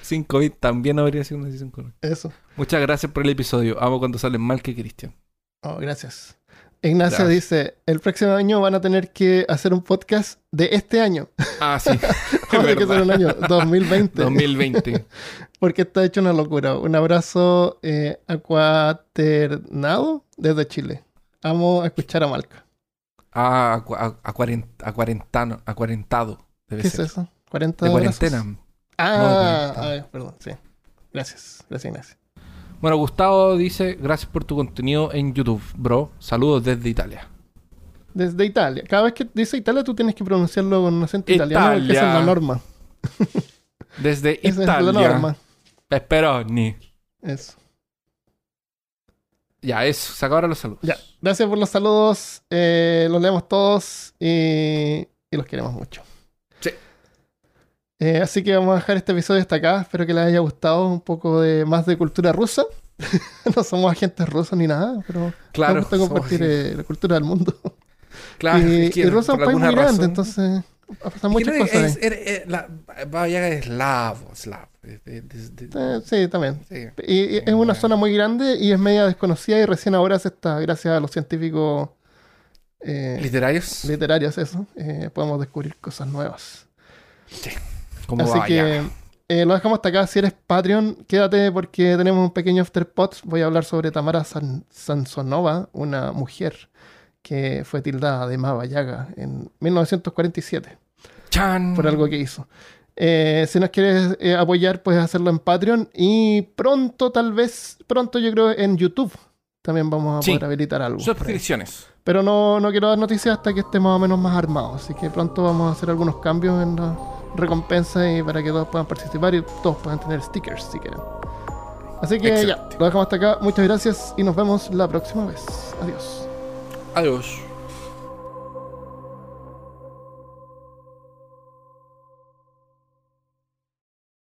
Sin COVID también habría sido una decisión correcta. Eso. Muchas gracias por el episodio. Amo cuando salen mal que Cristian. Oh, gracias. Ignacio Gracias. dice, el próximo año van a tener que hacer un podcast de este año. Ah, sí. Que ser un año 2020. 2020. Porque está hecho una locura. Un abrazo eh, acuaternado desde Chile. Amo escuchar a Malca. Ah, a, cua- a, a cuaren- a cuarentano, a cuarentado. Debe ¿Qué es ser. eso? 40 De cuarentena. Ah, No, de cuarentena. ah, perdón, sí. Gracias, gracias Ignacio. Bueno, Gustavo dice, gracias por tu contenido en YouTube, bro. Saludos desde Italia. Desde Italia. Cada vez que dice Italia, tú tienes que pronunciarlo con un acento italiano, porque esa es la Italia. norma. Desde Esa es la Italia. norma. Pepperoni. Eso. Ya, eso. Se acabaron los saludos. Ya, gracias por los saludos. eh, los leemos todos y, y los queremos mucho. Sí. Eh, así que vamos a dejar este episodio hasta acá. Espero que les haya gustado un poco de más de cultura rusa. no somos agentes rusos ni nada, pero Claro. nos gusta compartir eh, la cultura del mundo. Claro, y, es que y Rusia es un país muy grande, razón- entonces pasan muchas no cosas. es, es- la es eslavo, eslavo. Es de- de- de- Eh, sí, también. sí. Y, y es una Bueno. zona muy grande y es media desconocida y recién ahora se está, gracias a los científicos eh, ¿Literarios? literarios, eso, podemos descubrir cosas nuevas. Como Así que eh, lo dejamos hasta acá. Si eres Patreon, quédate porque tenemos un pequeño afterpot. Voy a hablar sobre Tamara San- Sansonova, una mujer que fue tildada de Maba Yaga en 1947 Chan. por algo que hizo. Eh, si nos quieres eh, apoyar, puedes hacerlo en Patreon y pronto, tal vez, pronto yo creo en YouTube. También vamos a Sí. poder habilitar algo. Suscripciones. Pero no, no quiero dar noticias hasta que esté más o menos más armado. Así que pronto vamos a hacer algunos cambios en la recompensa y para que todos puedan participar y todos puedan tener stickers si quieren. Así que ya, lo dejamos hasta acá. Muchas gracias y nos vemos la próxima vez. Adiós. Adiós.